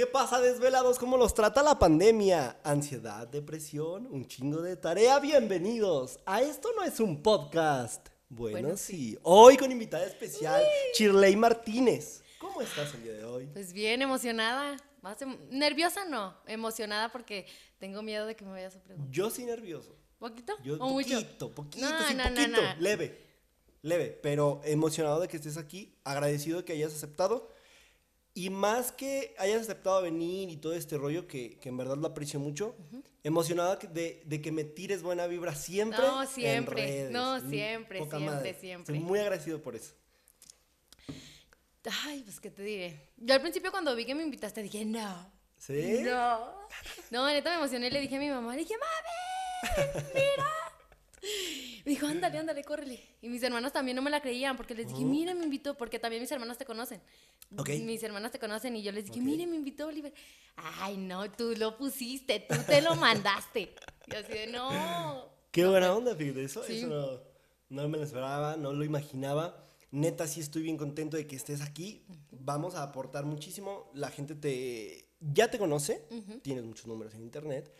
¿Qué pasa, desvelados? ¿Cómo los trata la pandemia? Ansiedad, depresión, un chingo de tarea. Bienvenidos. A esto no es un podcast. Bueno, Bueno, sí. Hoy con invitada especial, Chirley Martínez. ¿Cómo estás el día de hoy? Pues bien, emocionada. Más em- nerviosa no, emocionada porque tengo miedo de que me vayas a preguntar. Yo sí nervioso. ¿Poquito Yo o mucho? poquito, poquito, No, sí, no, no, poquito. no. Leve, leve, pero emocionado de que estés aquí, agradecido de que hayas aceptado. Y más que hayas aceptado venir y todo este rollo, que, que en verdad lo aprecio mucho, emocionado que- de, de que me tires buena vibra siempre. No, en siempre. redes. No, Mm, siempre, poca siempre, madre. siempre. Estoy muy agradecido por eso. Ay, pues qué te diré. Yo al principio cuando vi que me invitaste dije, no. ¿Sí? No. No, neta me emocioné y le dije a mi mamá, le dije, mami, mira. Me dijo, ándale, ándale, córrele. Y mis hermanos también no me la creían porque les dije, mira, me invitó, porque también mis hermanos te conocen. Ok. Mis hermanas te conocen y yo les dije, Ok. mire, me invitó Oliver. Ay, no, tú lo pusiste, tú te lo mandaste. Y así de, no. Qué buena onda, fíjate, eso, Sí. eso no, no me lo esperaba, no lo imaginaba. Neta, sí estoy bien contento de que estés aquí. Vamos a aportar muchísimo. La gente te ya te conoce, tienes muchos números en internet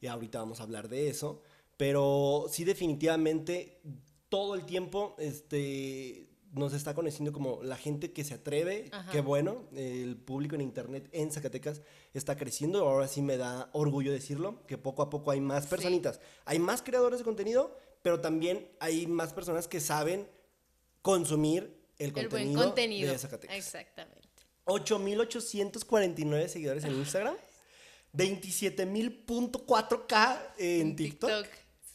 y ahorita vamos a hablar de eso. Pero sí, definitivamente, todo el tiempo este, nos está conociendo como la gente que se atreve. Ajá. Qué bueno, el público en internet en Zacatecas está creciendo. Ahora sí me da orgullo decirlo, que poco a poco hay más Sí. personitas. Hay más creadores de contenido, pero también hay más personas que saben consumir el El contenido, buen contenido. de Zacatecas. Exactamente. 8.849 seguidores en Instagram, 27.000.4K en, TikTok,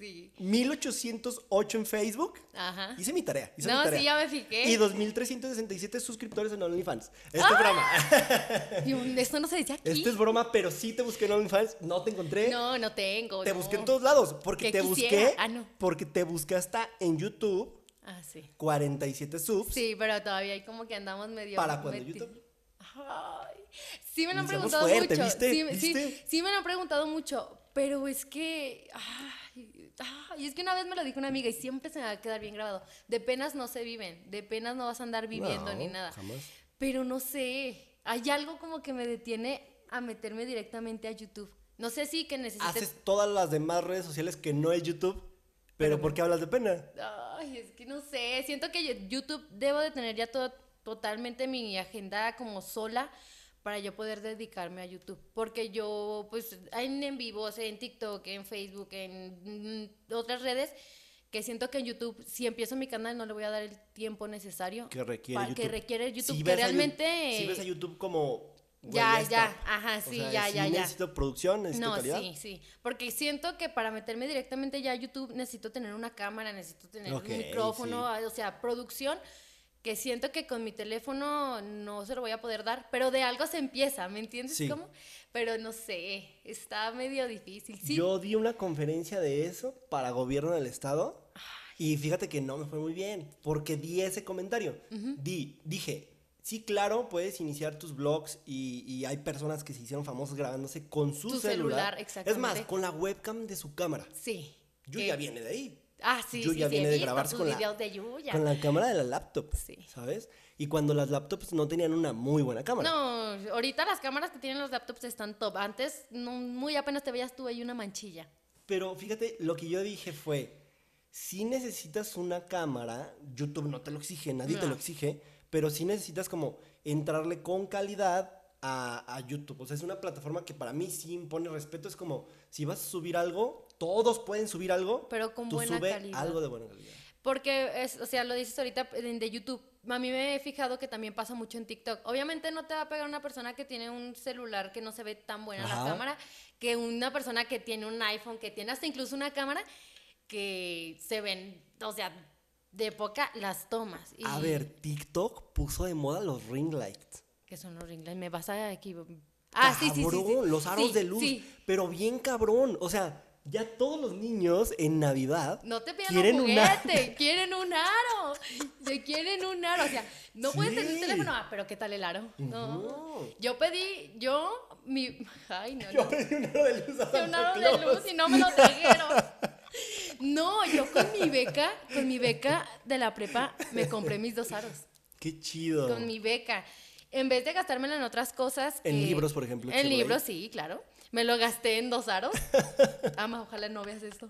Sí. 1.808 en Facebook. Ajá. Hice mi tarea. hice mi No, tarea. sí, ya me fijé. Y 2.367 suscriptores en OnlyFans. Esto es broma. Yo, esto no se dice aquí. Esto es broma, pero sí te busqué en OnlyFans. No te encontré. No, no tengo. te no. busqué en todos lados. Porque Que te quisiera. busqué. Ah, no. Porque te busqué hasta en YouTube. Ah, sí. 47 subs. Sí, pero todavía hay como que andamos medio. ¿Para cuándo, meti- YouTube? Ay, sí me lo han preguntado fuerte, mucho. ¿viste? Sí, me- sí- sí me lo han preguntado mucho, pero es que. Ay, ay, es que una vez me lo dijo una amiga y siempre se me va a quedar bien grabado. De penas no se viven, de penas no vas a andar viviendo No, ni nada. jamás. Pero no sé, hay algo como que me detiene a meterme directamente a YouTube. No sé si que necesite. Haces todas las demás redes sociales que no es YouTube. Pero, ¿por qué hablas de pena? Ay, es que no sé, siento que yo- YouTube debo de tener ya todo, totalmente mi agenda como sola para yo poder dedicarme a YouTube. Porque yo, pues, en, en vivos, en TikTok, en Facebook, en mm, otras redes, que siento que en YouTube, si empiezo mi canal, no le voy a dar el tiempo necesario Que requiere YouTube. que requiere YouTube. Si que a realmente... Si ves a YouTube como. Ya, está. ya, ajá, O sí, sea, ya, sí ya, ya. necesito producción, necesito No, calidad. sí, sí. Porque siento que para meterme directamente ya a YouTube necesito tener una cámara, necesito tener un micrófono, o sea, producción, que siento que con mi teléfono no se lo voy a poder dar, pero de algo se empieza, ¿me entiendes Sí. cómo? Pero no sé, está medio difícil. Sí, Yo di una conferencia de eso para gobierno del estado y fíjate que no me fue muy bien porque di ese comentario. Di, dije, sí, claro, puedes iniciar tus blogs y, y hay personas que se hicieron famosas grabándose con su Tu celular. celular, Es más, exactamente. con la webcam de su cámara. sí. Yo ya viene de ahí. Ah, sí, Yuya sí, sí, viene he de grabarse con la- de Yuya. Con la cámara de la laptop, Sí. ¿sabes? Y cuando las laptops no tenían una muy buena cámara. No, ahorita las cámaras que tienen los laptops están top. Antes, no, muy apenas te veías tú ahí una manchilla. Pero fíjate, lo que yo dije fue, si necesitas una cámara, YouTube no te lo exige, nadie te lo exige, pero sí necesitas como entrarle con calidad a, a YouTube. O sea, es una plataforma que para mí sí impone respeto. Es como, si vas a subir algo, todos pueden subir algo, Pero con tú buena sube calidad. algo de buena calidad. Porque, es, o sea, lo dices ahorita de YouTube. A mí me he fijado que también pasa mucho en TikTok. Obviamente no te va a pegar una persona que tiene un celular que no se ve tan buena Ajá. la cámara que una persona que tiene un iPhone, que tiene hasta incluso una cámara que se ven, o sea, de poca las tomas. Y- A ver, TikTok puso de moda los ring lights. ¿Qué son los ring lights? Me vas a equivocar. Ah, sí, sí, sí, sí. Cabrón, los aros Sí, de luz. sí. Pero bien cabrón. O sea, ya todos los niños en Navidad No te quieren un juguete, quieren un aro. Se quieren un aro. O sea, no pueden tener Sí. teléfono. Ah, pero ¿qué tal el aro? No. Yo pedí, yo, mi. Ay, no, Yo no. pedí un aro de luz a Un aro de luz y no me lo trajeron. No, yo con mi beca, con mi beca de la prepa, me compré mis dos aros. Qué chido. Con mi beca. en vez de gastármela en otras cosas. En que- libros, por ejemplo, En libros, sí, claro. Me lo gasté en dos aros. Ama, ojalá no veas esto.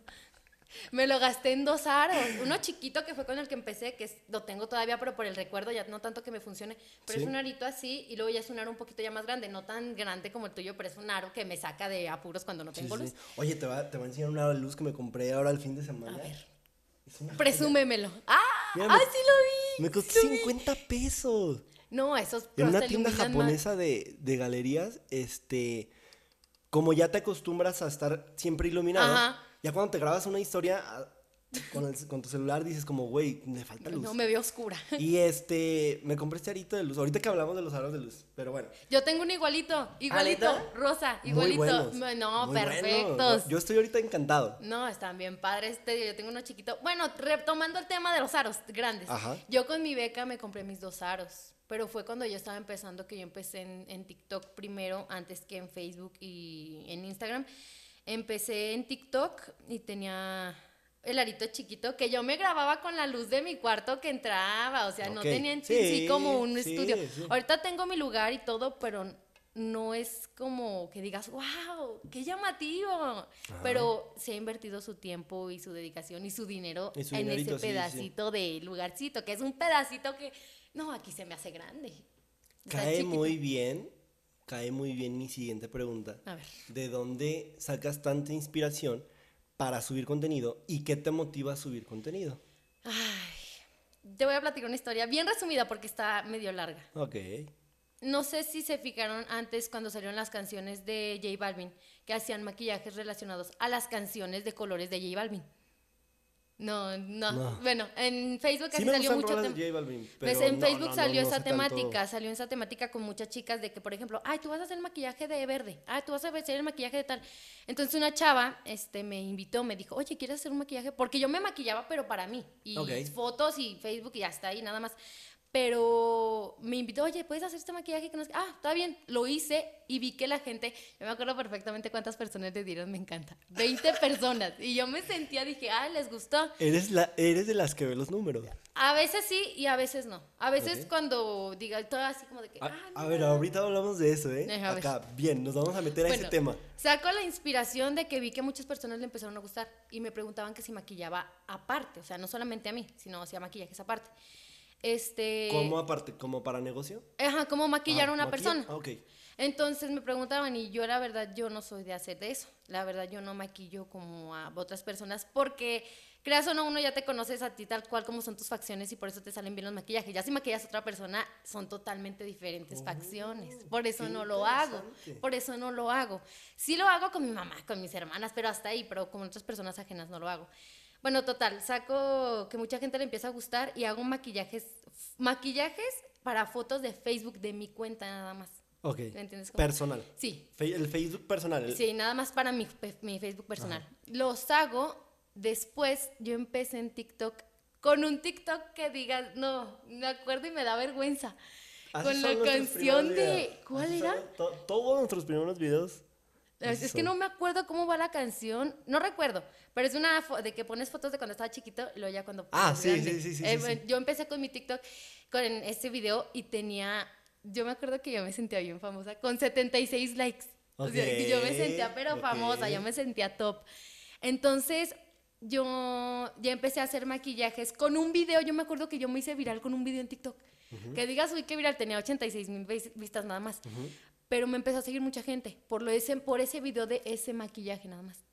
Me lo gasté en dos aros. Uno chiquito que fue con el que empecé, que es- lo tengo todavía, pero por el recuerdo, ya no tanto que me funcione. Pero Sí. es un arito así, y luego ya es un aro un poquito ya más grande. No tan grande como el tuyo, pero es un aro que me saca de apuros cuando no tengo sí. luz. Oye, te va, te voy a enseñar una luz que me compré ahora el fin de semana. A ver. Presúmemelo. ¡Ah! Mira, ¡Ah, sí lo vi! Me costó sí lo vi. 50 pesos. No, esos En una tienda japonesa de, de galerías, este, como ya te acostumbras a estar siempre iluminado, Ajá. ya cuando te grabas una historia a- con, el- con tu celular dices como, güey, me falta luz. No, me veo oscura. Y este, me compré este arito de luz. Ahorita que hablamos de los aros de luz, pero bueno. Yo tengo un igualito, igualito, ¿neta? rosa, Muy igualito. buenos, no, muy perfectos. buenos. Yo estoy ahorita encantado. No, están bien padres. Este, yo tengo uno chiquito. Bueno, retomando el tema de los aros grandes. Ajá. Yo con mi beca me compré mis dos aros. Pero fue cuando yo estaba empezando, que yo empecé en, en TikTok primero, antes que en Facebook y en Instagram. Empecé en TikTok y tenía el arito chiquito que yo me grababa con la luz de mi cuarto que entraba. O sea, no tenía en sí, como un sí, estudio. sí. Ahorita tengo mi lugar y todo, pero no es como que digas, wow, qué llamativo. Pero se ha invertido su tiempo y su dedicación y su dinero Y su en ese pedacito de lugarcito, que es un pedacito que, no, aquí se me hace grande. Cae muy bien, cae muy bien mi siguiente pregunta. A ver. ¿De dónde sacas tanta inspiración para subir contenido y qué te motiva a subir contenido? Ay, te voy a platicar una historia bien resumida porque está medio larga. Ok. No sé si se fijaron antes cuando salieron las canciones de J Balvin, que hacían maquillajes relacionados a las canciones de colores de J Balvin. No, no. No. Bueno, en Facebook Sí así salió mucho Pues en no, Facebook no, salió esa tanto. temática, salió esa temática con muchas chicas de que, por ejemplo, ay, tú vas a hacer el maquillaje de verde, ay, tú vas a hacer el maquillaje de tal. Entonces una chava este, me invitó, me dijo, oye, ¿quieres hacer un maquillaje? Porque yo me maquillaba, pero para mí. Y fotos y Facebook y hasta ahí, nada más. Pero me invitó, oye, ¿puedes hacer este maquillaje? Que no qué?". Ah, está bien. Lo hice y vi que la gente, yo me acuerdo perfectamente cuántas personas le dieron, me encanta. 20 personas. Y yo me sentía, dije, ah, les gustó. Eres, la, eres de las que ve los números. A veces sí y a veces no. A veces Ok. cuando diga todo así como de que. A, "Ah, a mira". ver, ahorita hablamos de eso, ¿eh? Deja ver. Acá, bien, nos vamos a meter a ese Bueno, tema. Saco la inspiración de que vi que muchas personas le empezaron a gustar y me preguntaban que si maquillaba aparte, o sea, no solamente a mí, sino hacía maquillajes aparte. Este. ¿Cómo aparte? ¿Como para negocio? Ajá, ¿cómo maquillar a Ah, una ¿maquilla? persona? Ah, ok. Entonces me preguntaban y yo la verdad yo no soy de hacer de eso. La verdad yo no maquillo como a otras personas porque creas o no uno ya te conoces a ti tal cual como son tus facciones y por eso te salen bien los maquillajes. Ya si maquillas a otra persona son totalmente diferentes facciones. Por eso Oh, no lo hago. Por eso no lo hago. Sí lo hago con mi mamá, con mis hermanas, pero hasta ahí, pero con otras personas ajenas no lo hago. Bueno, total, saco que mucha gente le empieza a gustar y hago maquillajes maquillajes para fotos de Facebook de mi cuenta nada más. Ok. ¿Me entiendes cómo? Personal. Sí, Fe- el Facebook personal. el- Sí, nada más para mi, mi Facebook personal. Los hago, después yo empecé en TikTok con un TikTok que digas, no, me acuerdo y me da vergüenza. Así con la canción de... ¿Cuál Así era? to- todos nuestros primeros videos. Es, es que no me acuerdo cómo va la canción, no recuerdo, pero es una de que pones fotos de cuando estaba chiquito y luego ya cuando Ah, sí, grande. sí, sí, sí, Eh, sí, bueno, sí. Yo empecé con mi TikTok con este video y tenía, yo me acuerdo que yo me sentía bien famosa, con 76 likes. O sea, que yo me sentía pero famosa, yo me sentía top. Entonces, yo ya empecé a hacer maquillajes con un video, yo me acuerdo que yo me hice viral con un video en TikTok. Que digas, uy, qué viral, tenía 86 mil vistas nada más. Pero me empezó a seguir mucha gente por, lo ese, por ese video de ese maquillaje nada más.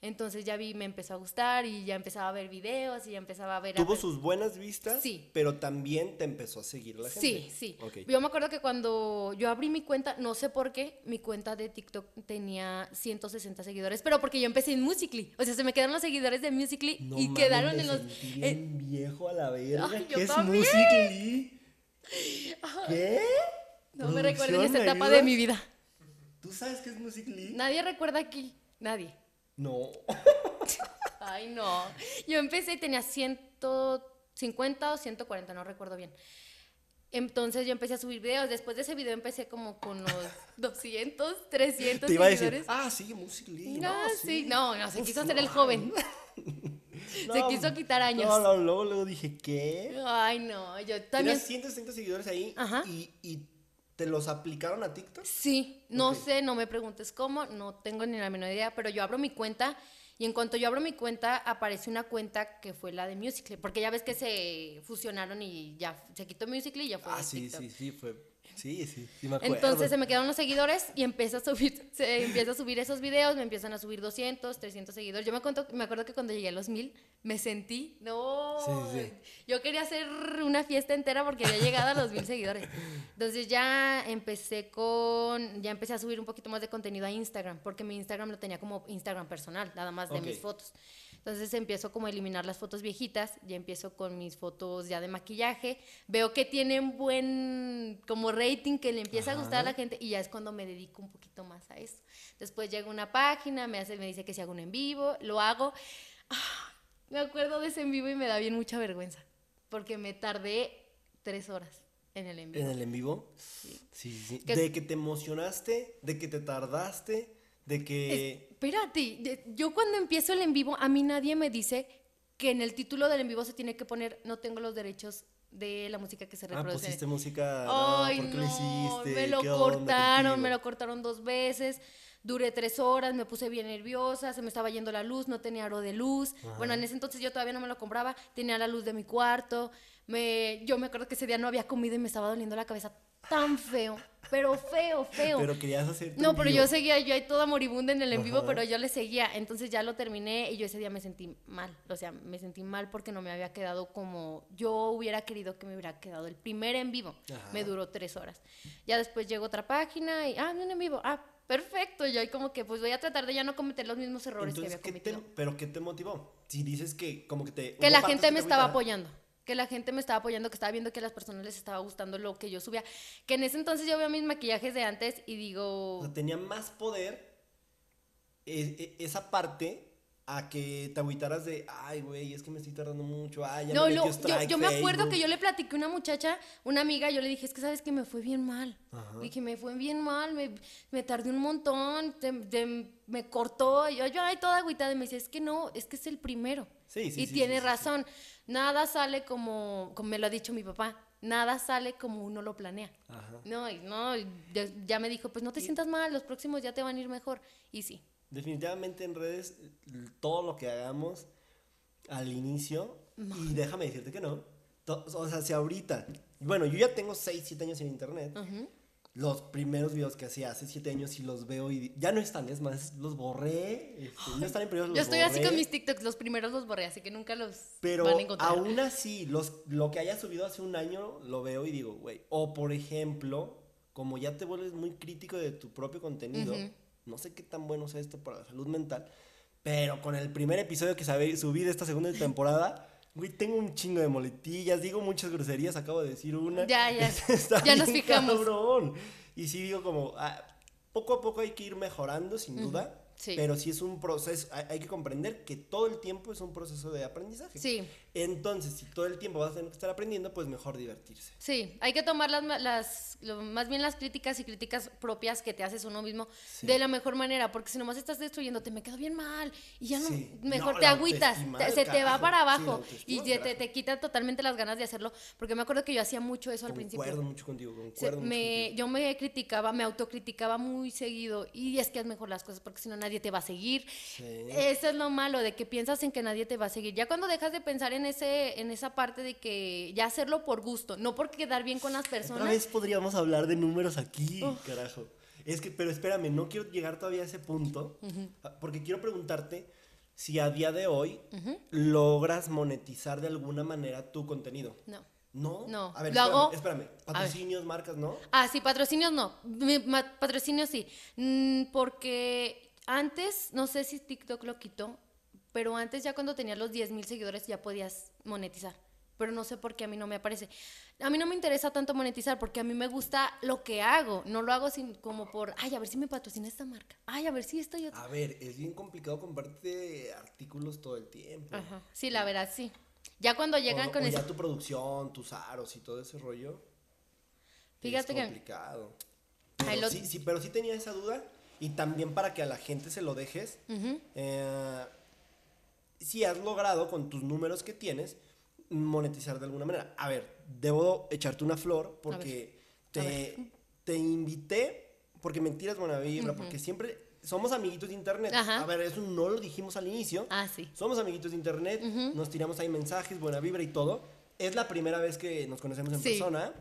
Entonces ya vi, me empezó a gustar y ya empezaba a ver videos y ya empezaba a ver... a Tuvo ver- sus buenas vistas, Sí. pero también te empezó a seguir la gente. Sí, sí. Ok. Yo me acuerdo que cuando yo abrí mi cuenta, no sé por qué, mi cuenta de TikTok tenía 160 seguidores, pero porque yo empecé en Musical.ly. O sea, se me quedaron los seguidores de Musical.ly No y mames, quedaron me en los... sentí eh, bien viejo a la verga. Ay, ¿Qué es. Musical.ly? ¿Qué? no me recuerden esa ¿Producción, me etapa de mi vida. ¿Tú sabes qué es Musical.ly? Nadie recuerda aquí. Nadie. No. Ay, no. Yo empecé y tenía 150 o 140, no recuerdo bien. Entonces yo empecé a subir videos. Después de ese video empecé como con los 200, 300 Te iba a decir, seguidores. ah, sí, Musical.ly. No, No, sí, no, no, se Uf, quiso hacer el no. joven. Se quiso quitar años. No, no, luego, luego dije, ¿qué? Ay, no, yo también. Tenías 160 seguidores ahí Ajá. y, y ¿Te los aplicaron a TikTok? Sí, no sé, no me preguntes cómo, no tengo ni la menor idea, pero yo abro mi cuenta y en cuanto yo abro mi cuenta aparece una cuenta que fue la de Musical.ly, porque ya ves que se fusionaron y ya se quitó Musical.ly y ya fue Ah, sí, TikTok. sí, sí, fue. Sí, sí, sí me acuerdo. Entonces se me quedaron los seguidores y empieza a subir, se empieza a subir esos videos, me empiezan a subir 200, 300 seguidores. Yo me acuerdo, me acuerdo que cuando llegué a los 1000 me sentí, no, Sí, sí. yo quería hacer una fiesta entera porque había llegado a los 1000 seguidores. Entonces ya empecé con, ya empecé a subir un poquito más de contenido a Instagram, porque mi Instagram lo tenía como Instagram personal, nada más de Ok. mis fotos. Entonces empiezo como a eliminar las fotos viejitas, ya empiezo con mis fotos ya de maquillaje, veo que tienen buen como rating, que le empieza a gustar a la gente y ya es cuando me dedico un poquito más a eso. Después llega una página, me, hace, me dice que si hago un en vivo, lo hago. Ah, me acuerdo de ese en vivo y me da bien mucha vergüenza, porque me tardé tres horas en el en vivo. ¿En el en vivo? Sí, sí, sí. Que- De que te emocionaste, de que te tardaste, de que... Espérate, yo cuando empiezo el en vivo, a mí nadie me dice que en el título del en vivo se tiene que poner no tengo los derechos de la música que se Ah, reproduce. pusiste música. no, Ay, ¿por qué no, lo hiciste? me lo ¿Qué onda cortaron, me lo cortaron dos veces. Duré tres horas, me puse bien nerviosa, se me estaba yendo la luz, no tenía aro de luz. Bueno, en ese entonces yo todavía no me lo compraba, tenía la luz de mi cuarto. Me, yo me acuerdo que ese día no había comido y me estaba doliendo la cabeza tan feo, pero feo, feo. Pero querías hacer. No, pero vivo. yo seguía, yo ahí toda moribunda en el en vivo, pero yo le seguía. Entonces ya lo terminé y yo ese día me sentí mal. O sea, me sentí mal porque no me había quedado como yo hubiera querido que me hubiera quedado. El primer en vivo Ajá. me duró tres horas. Ya después llegó otra página y, ah, un en vivo. Ah, perfecto. Yo ahí como que, pues voy a tratar de ya no cometer los mismos errores Entonces, que ¿qué había te, cometido. ¿pero qué te motivó? Si dices que como que te... Que la gente me te estaba apoyando. Que la gente me estaba apoyando, que estaba viendo que a las personas les estaba gustando lo que yo subía. Que en ese entonces yo veo mis maquillajes de antes y digo... O sea, tenía más poder e- e- esa parte a que te agüitaras de, ay, güey, es que me estoy tardando mucho, ay, ya No, me lo- yo, yo me acuerdo Facebook". que yo le platiqué a una muchacha, una amiga, yo le dije, es que sabes que me fue bien mal. Ajá. Dije, me fue bien mal, me, me tardé un montón, te- te- me cortó. Yo, yo, ay, toda agüitada. Y me dice, es que no, es que es el primero. Sí, sí, y sí, tiene razón. Nada sale como, como me lo ha dicho mi papá, nada sale como uno lo planea. Ajá. No, y no, y ya, ya me dijo, pues no te sientas mal, los próximos ya te van a ir mejor. Y sí. Definitivamente en redes, todo lo que hagamos al inicio, y déjame decirte que no, to- o sea, si ahorita, bueno, yo ya tengo 6, 7 años en internet, Ujú. Los primeros videos que hacía hace 7 años y los veo y ya no están, es más, los borré, este, no están en periodos, Yo los estoy así con mis TikToks, los primeros los borré, así que nunca los Pero van a encontrar. aún así, los, lo que haya subido hace un año lo veo y digo, güey. O por ejemplo, como ya te vuelves muy crítico de tu propio contenido, no sé qué tan bueno sea esto para la salud mental, pero con el primer episodio que sabe, subí de esta segunda temporada, güey, tengo un chingo de moletillas, digo muchas groserías, acabo de decir una. Ya, ya. Está Ya nos fijamos. cabrón. Y sí digo como, ah, poco a poco hay que ir mejorando, sin duda. Sí. Pero sí es un proceso, hay, hay que comprender que todo el tiempo es un proceso de aprendizaje. Sí, Entonces, si todo el tiempo vas a tener que estar aprendiendo, pues mejor divertirse. sí, hay que tomar las, ma- las lo- más bien las críticas y críticas propias que te haces uno mismo Sí. de la mejor manera, porque si nomás estás destruyéndote, me quedo bien mal y ya no, Sí. mejor No, te agüitas, te- se te va para abajo y te, te, te quita totalmente las ganas de hacerlo, porque me acuerdo que yo hacía mucho eso al principio. Concuerdo mucho contigo, Se- concuerdo mucho me, contigo. yo me criticaba, me autocriticaba muy seguido y es que es mejor las cosas porque si no nadie te va a seguir. Sí. Eso es lo malo, de que piensas en que nadie te va a seguir. Ya cuando dejas de pensar en ese en esa parte de que ya hacerlo por gusto, no por quedar bien con las Otra personas. vez podríamos hablar de números aquí, carajo. Es que, pero espérame, no quiero llegar todavía a ese punto, ah, porque quiero preguntarte si a día de hoy logras monetizar de alguna manera tu contenido. No. ¿No? No, A ver, lo espérame, hago- espérame. Patrocinios, marcas, ¿no? Ah, sí, patrocinios no. Patrocinios sí. Mm, porque antes, no sé si TikTok lo quitó, pero antes ya cuando tenías los 10 mil seguidores ya podías monetizar. Pero no sé por qué a mí no me aparece. A mí no me interesa tanto monetizar porque a mí me gusta lo que hago. No lo hago sin, como por, ay, a ver si me patrocina esta marca. Ay, a ver si esto y otro. A ver, es bien complicado comprarte artículos todo el tiempo. Ajá. Sí, la verdad, sí. Ya cuando llegan o, con o ese... ya tu producción, tus aros y todo ese rollo. Fíjate es que- complicado. Pero, lo- sí, sí, pero sí tenía esa duda. Y también para que a la gente se lo dejes. Eh, si has logrado con tus números que tienes monetizar de alguna manera. A ver, debo echarte una flor porque te, te invité porque me tiras buena vibra, porque siempre somos amiguitos de internet. Ajá. A ver, eso no lo dijimos al inicio. Ah, sí. Somos amiguitos de internet, nos tiramos ahí mensajes, buena vibra y todo. Es la primera vez que nos conocemos en Sí. persona.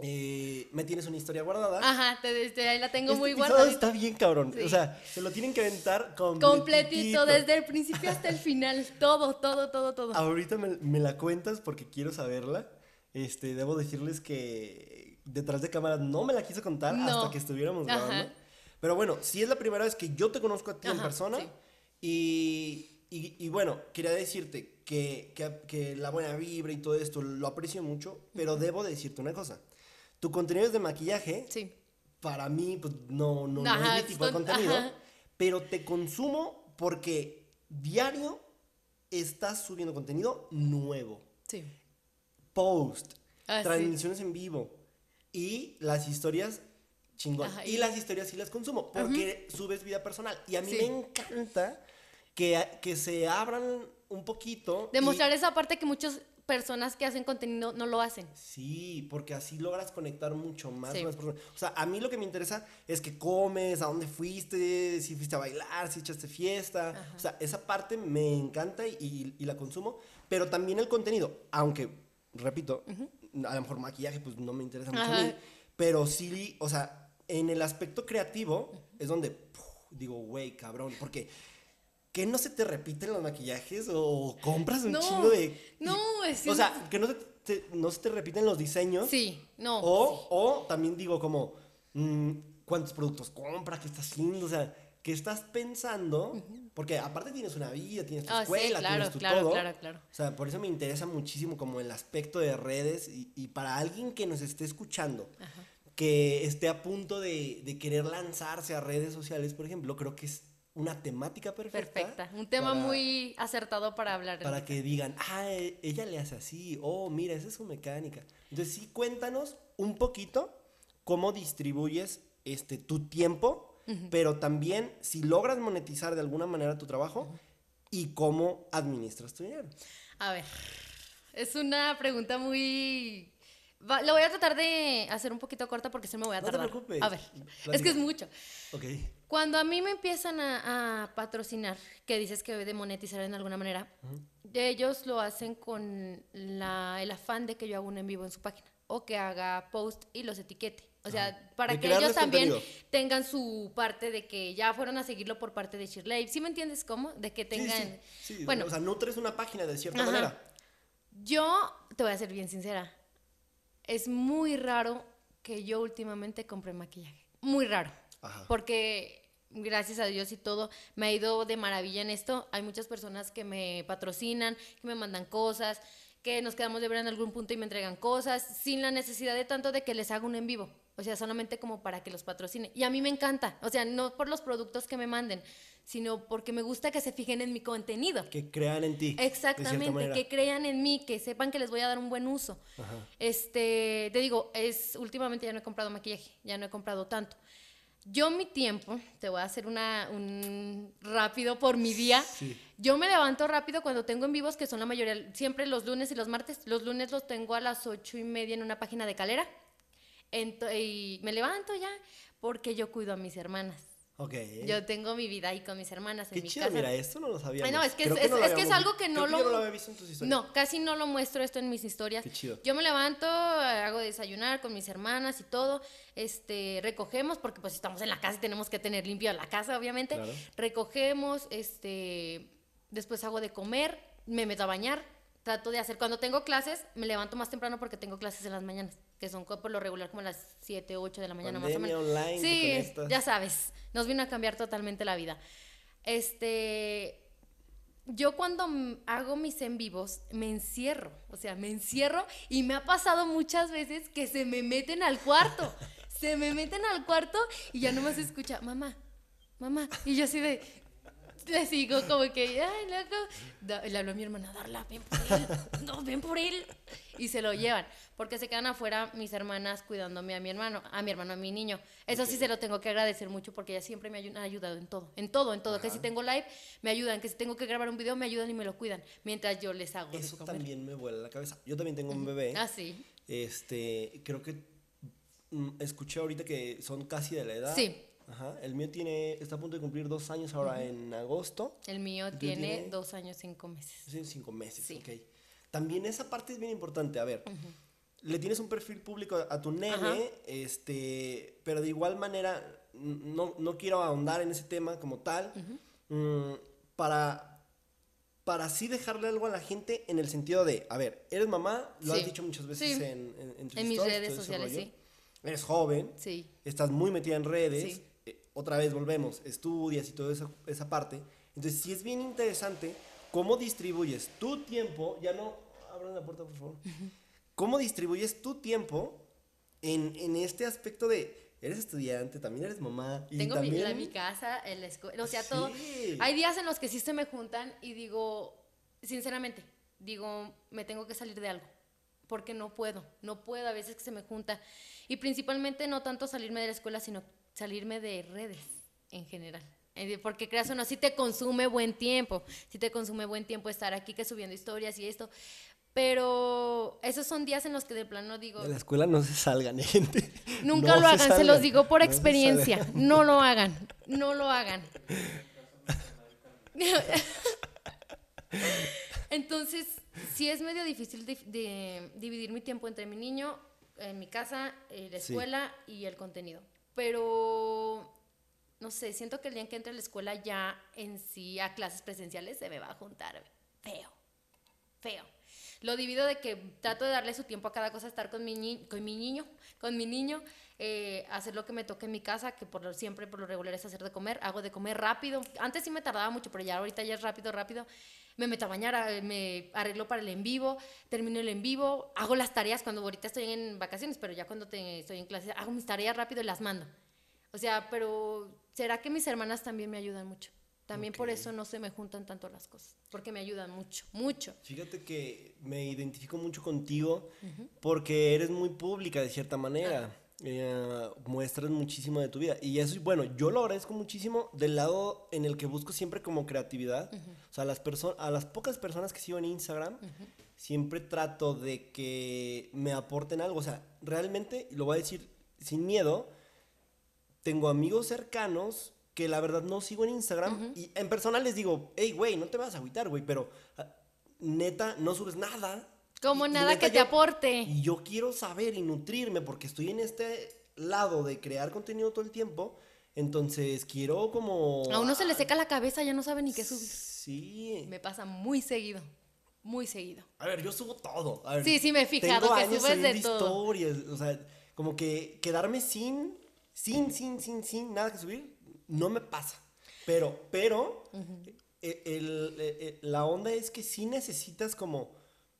Eh, me tienes una historia guardada. Ajá, te, te- ahí la tengo Este muy guardada. está bien cabrón. Sí. O sea, se lo tienen que aventar completito. Completito, desde el principio hasta el final. Todo, todo, todo, todo. Ahorita me, me la cuentas porque quiero saberla. Este, debo decirles que detrás de cámaras no me la quise contar No. hasta que estuviéramos Ajá. grabando. Pero bueno, sí es la primera vez que yo te conozco a ti en persona. sí. Y, y- y bueno, quería decirte que, que- que la buena vibra y todo esto lo aprecio mucho, pero debo decirte una cosa. Tu contenido es de maquillaje. Sí. Para mí, pues no, no, no es mi tipo de contenido. ajá. Pero te consumo porque diario estás subiendo contenido nuevo Sí. post, Ah, sí. transmisiones en vivo y las historias chingón. Ajá, y... y- las historias sí las consumo porque subes vida personal. Y a mí Sí. me encanta que, que se abran un poquito. y- Demostrar esa parte que muchas personas que hacen contenido no lo hacen. Sí, porque así logras conectar mucho más Sí. con las personas. O sea, a mí lo que me interesa es que comes, a dónde fuiste, si fuiste a bailar, si echaste fiesta. O sea, esa parte me encanta y, y- y la consumo. Pero también el contenido, aunque, repito, a lo mejor maquillaje pues no me interesa mucho a mí. Pero sí, o sea, en el aspecto creativo es donde puf, digo, güey, cabrón, porque... ¿Qué no se te repiten los maquillajes o compras un No, chingo de... no, es O sea, que no se te, no se te repiten los diseños. Sí, no. O, o también digo como, mm, ¿cuántos productos compras? ¿Qué estás haciendo? O sea, ¿qué estás pensando? Porque aparte tienes una vida, tienes tu Ah, sí, escuela, claro, tienes tu claro, todo. claro, claro. O sea, por eso me interesa muchísimo como el aspecto de redes y, y para alguien que nos esté escuchando, que esté a punto de, de querer lanzarse a redes sociales, por ejemplo, creo que es una temática perfecta. Perfecta. Un tema para- muy acertado para hablar. para que digan, ah, e- ella le hace así, oh, mira, esa es su mecánica. Entonces sí, cuéntanos un poquito cómo distribuyes este, tu tiempo, pero también si logras monetizar de alguna manera tu trabajo y cómo administras tu dinero. A ver, es una pregunta muy... va- lo voy a tratar de hacer un poquito corta porque se me voy a No te tardar. preocupes, A ver, es que es mucho. Ok. Cuando a mí me empiezan a, a patrocinar, que dices que de monetizar en alguna manera, ellos lo hacen con la- el afán de que yo haga un en vivo en su página o que haga post y los etiquete. O sea, para que ellos también contenido. tengan su parte de que ya fueron a seguirlo por parte de Shirley. ¿Sí me entiendes cómo? De que Sí, tengan... sí, sí, bueno, o sea, nutres una página de cierta Ajá. manera. yo te voy a ser bien sincera. Es muy raro que yo últimamente compre maquillaje. Muy raro. Ajá. Porque gracias a Dios y todo, me ha ido de maravilla en esto. Hay muchas personas que me patrocinan, que me mandan cosas, que nos quedamos de ver en algún punto y me entregan cosas, sin la necesidad de tanto de que les haga un en vivo. O sea, solamente como para que los patrocine. Y a mí me encanta. O sea, no por los productos que me manden, sino porque me gusta que se fijen en mi contenido. Que crean en ti. Exactamente, que crean en mí, que sepan que les voy a dar un buen uso. Este, te digo, es últimamente ya no he comprado maquillaje, ya no he comprado tanto. Yo mi tiempo, te voy a hacer una, un rápido por mi día. Sí. Yo me levanto rápido cuando tengo en vivos, que son la mayoría, siempre los lunes y los martes. Los lunes los tengo a las ocho y media en una página de calera. Y me levanto ya porque yo cuido a mis hermanas. Ok. Yo tengo mi vida ahí con mis hermanas en Qué mi chido, casa. mira, esto no lo sabía. Ay, no, es que es- que algo que no creo lo- yo no lo había visto en tus historias. No, casi no lo muestro esto en mis historias. Qué chido. Yo me levanto, hago desayunar con mis hermanas y todo. Este, recogemos, porque pues estamos en la casa y tenemos que tener limpia la casa, obviamente. Claro. Recogemos, este, después hago de comer, me meto a bañar, trato de hacer, cuando tengo clases, me levanto más temprano porque tengo clases en las mañanas, que son por lo regular como las 7, 8 de la mañana Pandemia más o menos. online, sí, ya sabes, nos vino a cambiar totalmente la vida. Este, yo cuando hago mis en vivos me encierro, o sea, me encierro y me ha pasado muchas veces que se me meten al cuarto, se me meten al cuarto y ya nomás se escucha, mamá, mamá, y yo así de, le sigo como que, ay, loco, Da- le hablo a mi hermana, Darla, ven por él, no, ven por él, y se lo llevan, porque se quedan afuera mis hermanas cuidándome a mi hermano, a mi hermano, a mi niño. Eso sí se lo tengo que agradecer mucho porque ellas siempre me han ayudado en todo, en todo, en todo, que si tengo live, me ayudan, que si tengo que grabar un video, me ayudan y me lo cuidan, mientras yo les hago Eso también me vuela la cabeza. Yo también tengo un bebé. Ah, sí. Este, creo que mm, escuché ahorita que son casi de la edad. Sí. Ajá. El mío tiene, está a punto de cumplir dos años ahora en agosto. El mío ¿El tuyo tiene tiene? dos años, cinco meses. Sí, cinco meses, Sí. ok. También esa parte es bien importante. A ver, le tienes un perfil público a, tu nene, Ajá. este, pero de igual manera, no, no quiero ahondar en ese tema como tal, mm, para, para así dejarle algo a la gente en el sentido de, a ver, eres mamá, lo has dicho muchas veces Sí. en, en, en tus En mis redes sociales, sí. Eres joven, Sí. estás muy metida en redes, Sí. Otra vez volvemos, estudias y toda esa, esa parte. Entonces, sí es bien interesante cómo distribuyes tu tiempo, ya no, abran la puerta por favor, cómo distribuyes tu tiempo en, en este aspecto de, eres estudiante, también eres mamá. Y Tengo mi, también, la- mi casa, en la escuela, o sea, todo. Hay días en los que sí se me juntan y digo, sinceramente, digo, me tengo que salir de algo, porque no puedo, no puedo, a veces que se me junta. Y principalmente no tanto salirme de la escuela, sino salirme de redes en general. Eh, Porque creas o no, sí te consume buen tiempo, sí te consume buen tiempo estar aquí que subiendo historias y esto, pero esos son días en los que de plano digo, De la escuela no se salgan, gente. Nunca No lo hagan, se, los digo por no experiencia. No lo hagan, no lo hagan. Entonces, sí es medio difícil de, de dividir mi tiempo entre mi niño, eh, mi casa, eh, la Sí. escuela y el contenido. Pero, no sé, siento que el día en que entre a la escuela ya en sí a clases presenciales se me va a juntar feo, feo. Lo divido de que trato de darle su tiempo a cada cosa, estar con mi, ni- con mi niño, con mi niño, eh, hacer lo que me toque en mi casa, que por lo, siempre por lo regular es hacer de comer, hago de comer rápido. Antes sí me tardaba mucho, pero ya ahorita ya es rápido, rápido. Me meto a bañar, me arreglo para el en vivo, termino el en vivo, hago las tareas cuando ahorita estoy en vacaciones, pero ya cuando te- estoy en clase, hago mis tareas rápido y las mando. O sea, pero ¿será que mis hermanas también me ayudan mucho? También por eso no se me juntan tanto las cosas, porque me ayudan mucho, mucho. Fíjate que me identifico mucho contigo porque eres muy pública de cierta manera. Eh, muestras muchísimo de tu vida. Y eso, bueno, yo lo agradezco muchísimo del lado en el que busco siempre como creatividad. O sea, a las, perso- a las pocas personas que sigo en Instagram, siempre trato de que me aporten algo. O sea, realmente, lo voy a decir sin miedo, tengo amigos cercanos que la verdad no sigo en Instagram y en persona les digo, hey, güey, no te vas a agüitar, güey, pero ah, neta, no subes nada. Como Y- nada neta, que te yo- aporte. Y yo quiero saber y nutrirme porque estoy en este lado de crear contenido todo el tiempo, entonces quiero como... A uno se le seca la cabeza, ya no sabe ni qué subir. Sí. Me pasa muy seguido, muy seguido. A ver, yo subo todo. A ver, Sí, sí me he fijado tengo que años subes de todo. historias, o sea, como que quedarme sin, sin, sin, sin, sin nada que subir, no me pasa. Pero, pero, eh, el- eh, eh, la onda es que sí necesitas como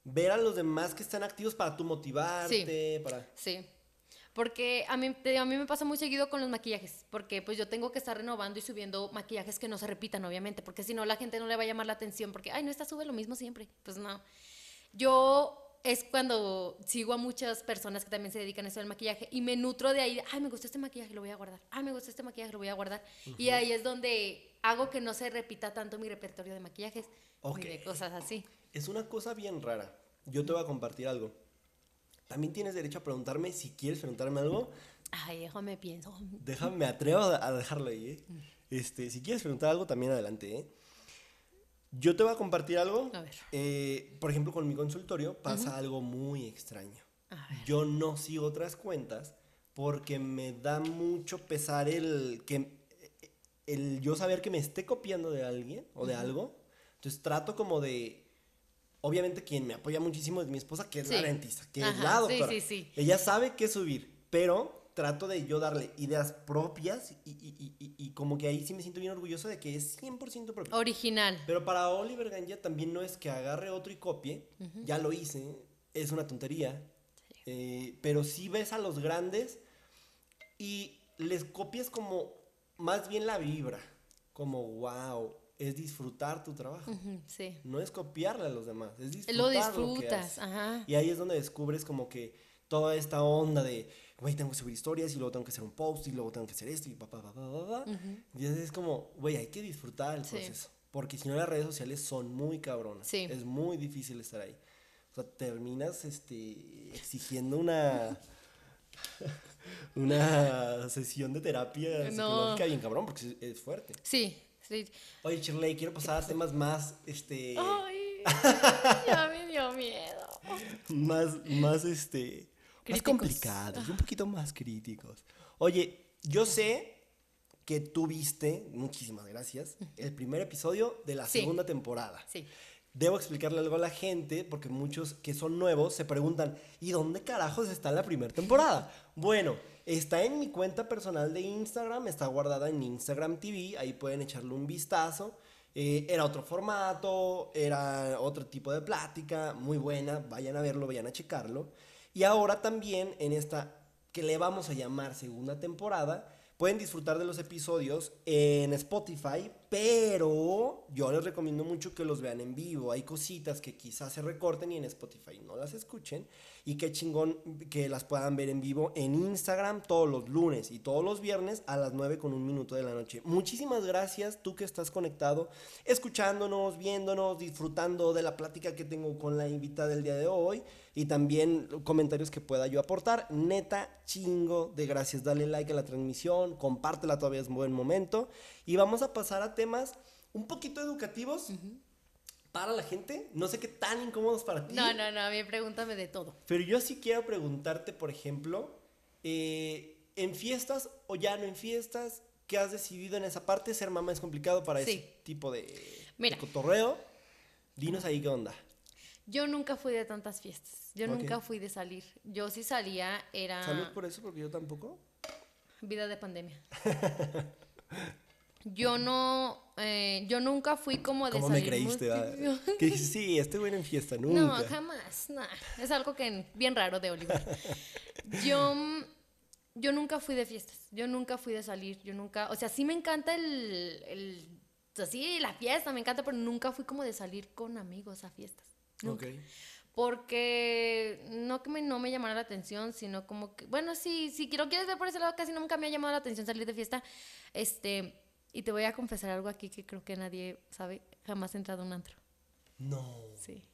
ver a los demás que están activos para tú motivarte, para... Sí. Porque a mí, te a mí me pasa muy seguido con los maquillajes, porque pues yo tengo que estar renovando y subiendo maquillajes que no se repitan, obviamente, porque si no la gente no le va a llamar la atención, porque, ay, no, esta sube lo mismo siempre. Pues no. Yo es cuando sigo a muchas personas que también se dedican a eso del maquillaje y me nutro de ahí, ay, me gustó este maquillaje, lo voy a guardar, ay, me gustó este maquillaje, lo voy a guardar. Y ahí es donde hago que no se repita tanto mi repertorio de maquillajes Ok. ni de cosas así. Es una cosa bien rara. Yo te voy a compartir algo. También tienes derecho a preguntarme si quieres preguntarme algo. Ay, déjame pienso. Déjame, me atrevo a a dejarlo ahí, ¿eh? Este, si quieres preguntar algo, también adelante, ¿eh? Yo te voy a compartir algo. A ver. Eh, por ejemplo, con mi consultorio pasa algo muy extraño. A ver. Yo no sigo otras cuentas porque me da mucho pesar el que el yo saber que me esté copiando de alguien o de algo. Entonces trato como de obviamente quien me apoya muchísimo es mi esposa, que es la Sí. dentista, que es Ajá, la sí, doctora. sí, sí. Ella sabe qué subir, pero trato de yo darle ideas propias y, y- y- y- como que ahí sí me siento bien orgulloso de que es 100% propio. Original. Pero para Oliver Ganja también no es que agarre otro y copie, ya lo hice, es una tontería, eh, pero sí ves a los grandes y les copias como más bien la vibra, como wow, es disfrutar tu trabajo. Sí. No es copiarle a los demás, es disfrutar Lo que disfrutas, haces. ajá. Y ahí es donde descubres como que toda esta onda de, güey, tengo que subir historias y luego tengo que hacer un post y luego tengo que hacer esto y pa, pa, pa, pa, pa, pa. Y es como, güey, hay que disfrutar el Sí. proceso. Porque si no las redes sociales son muy cabronas. Sí. Es muy difícil estar ahí. O sea, terminas este, exigiendo una... una sesión de terapia No. psicológica bien cabrón, porque es, es fuerte. Sí, sí. Oye, Shirley, quiero pasar a temas más, este, Ay, ya me dio miedo. más, más, este, más Críticos. complicados, un poquito más críticos. Oye, yo sé que tú viste, muchísimas gracias, el primer episodio de la Sí. segunda temporada. Sí. Debo explicarle algo a la gente, porque muchos que son nuevos se preguntan, ¿y dónde carajos está la primera temporada? Bueno, está en mi cuenta personal de Instagram, está guardada en Instagram TV, ahí pueden echarle un vistazo. Eh, era otro formato, era otro tipo de plática, muy buena, vayan a verlo, vayan a checarlo. Y ahora también en esta que le vamos a llamar segunda temporada, pueden disfrutar de los episodios en Spotify, pero yo les recomiendo mucho que los vean en vivo. Hay cositas que quizás se recorten y en Spotify no las escuchen. Y qué chingón que las puedan ver en vivo en Instagram todos los lunes y todos los viernes a las 9 con un minuto de la noche. Muchísimas gracias tú que estás conectado, escuchándonos, viéndonos, disfrutando de la plática que tengo con la invitada del día de hoy y también comentarios que pueda yo aportar. Neta, chingo de gracias. Dale like a la transmisión, compártela, todavía es buen momento. Y vamos a pasar a temas un poquito educativos para la gente. No sé qué tan incómodos para ti. No, no, no, a mí pregúntame de todo. Pero yo sí quiero preguntarte, por ejemplo, eh, ¿en fiestas o ya no en fiestas? ¿Qué has decidido en esa parte? Ser mamá es complicado para Sí. ese tipo de, Mira. de cotorreo. Dinos ahí qué onda. Yo nunca fui de tantas fiestas. Yo nunca fui de salir. Yo sí salía, era Salud por eso, porque yo tampoco. vida de pandemia. Yo no, eh, yo nunca fui como de ¿Cómo me salir creíste? mucho. va? Que dices, sí, estoy bueno en fiesta, No, nunca. jamás. nah. Es algo que bien raro de Oliver. Yo, yo nunca fui de fiestas. Yo nunca fui de salir. Yo nunca, o sea, sí me encanta el, el así la fiesta, me encanta, pero nunca fui como de salir con amigos a fiestas. Nunca. Ok. Porque no que me, no me llamara la atención, sino como que, bueno, sí, si lo quieres ver por ese lado, casi nunca me ha llamado la atención salir de fiesta. Este, y te voy a confesar algo aquí que creo que nadie sabe, jamás he entrado a un antro. No. Sí.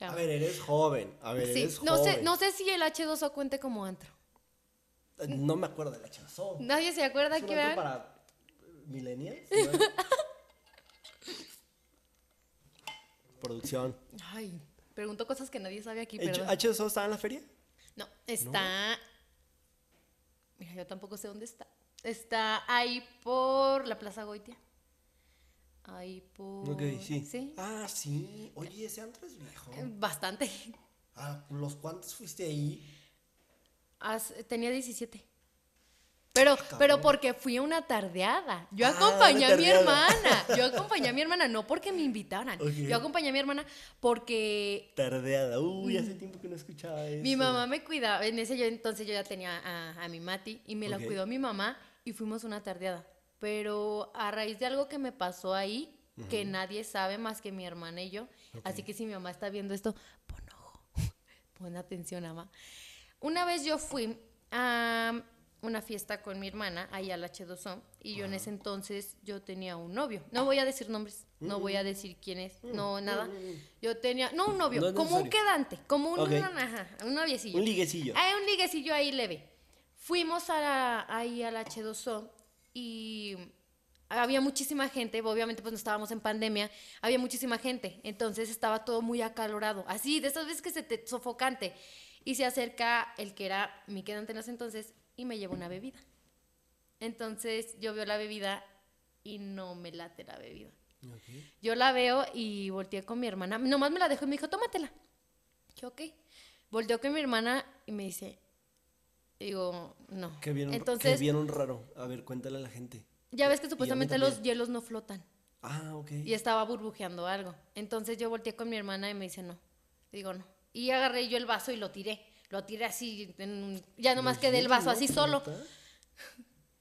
A ver, eres joven. A ver, Sí, eres no sé, joven. no sé si el H2O cuente como antro. No me acuerdo de la chazón. Nadie se acuerda ¿Es un que antro vean. para millennials? Producción. Ay, pregunto cosas que nadie sabe aquí, ¿H- perdón. ¿H2O estaba en la feria? No, está. Mira, yo tampoco sé dónde está. Está ahí por la Plaza Goitia. Ahí por. Ok, sí. Sí. Ah, sí. Oye, ese antro es viejo. Eh, Bastante. ¿A los cuantos fuiste ahí? Tenía 17. Pero, cabrón. pero porque fui a una tardeada. Yo Ah, acompañé a mi hermana. Yo acompañé a mi hermana, no porque me invitaran. Yo acompañé a mi hermana porque Tardeada. Uy, hace tiempo que no escuchaba eso. Mi mamá me cuidaba, en ese yo entonces yo ya tenía a, a mi Mati y me la cuidó mi mamá y fuimos una tardeada. Pero a raíz de algo que me pasó ahí, que nadie sabe más que mi hermana y yo, así que si mi mamá está viendo esto, pon ojo, pon atención, mamá. Una vez yo fui a una fiesta con mi hermana, ahí al H2O, y yo en ese entonces yo tenía un novio. No voy a decir nombres, no voy a decir quién es, no, nada. Yo tenía, no un novio, No es como un necesario. quedante, como un, Ok. ajá, un noviecillo. Un liguecillo. Hay un liguecillo ahí leve. Fuimos a la- ahí al H2O y había muchísima gente, obviamente pues no estábamos en pandemia, había muchísima gente, entonces estaba todo muy acalorado, así, de esas veces que se te sofocante. Y se acerca el que era mi quedante en ese entonces y me lleva una bebida. Entonces yo veo la bebida y no me late la bebida. Yo la veo y volteé con mi hermana. Nomás me la dejó y me dijo, tómatela. Yo, ok. Volteó con mi hermana y me dice, digo, no. Qué bien, Entonces, qué bien un raro. A ver, cuéntale a la gente. ya ves que supuestamente los hielos no flotan. Ah, ok. Y estaba burbujeando algo. Entonces yo volteé con mi hermana y me dice, no. Digo, no. Y agarré yo el vaso y lo tiré. Lo tiré así, en ya nomás ¿Los quedé el vaso no así solo.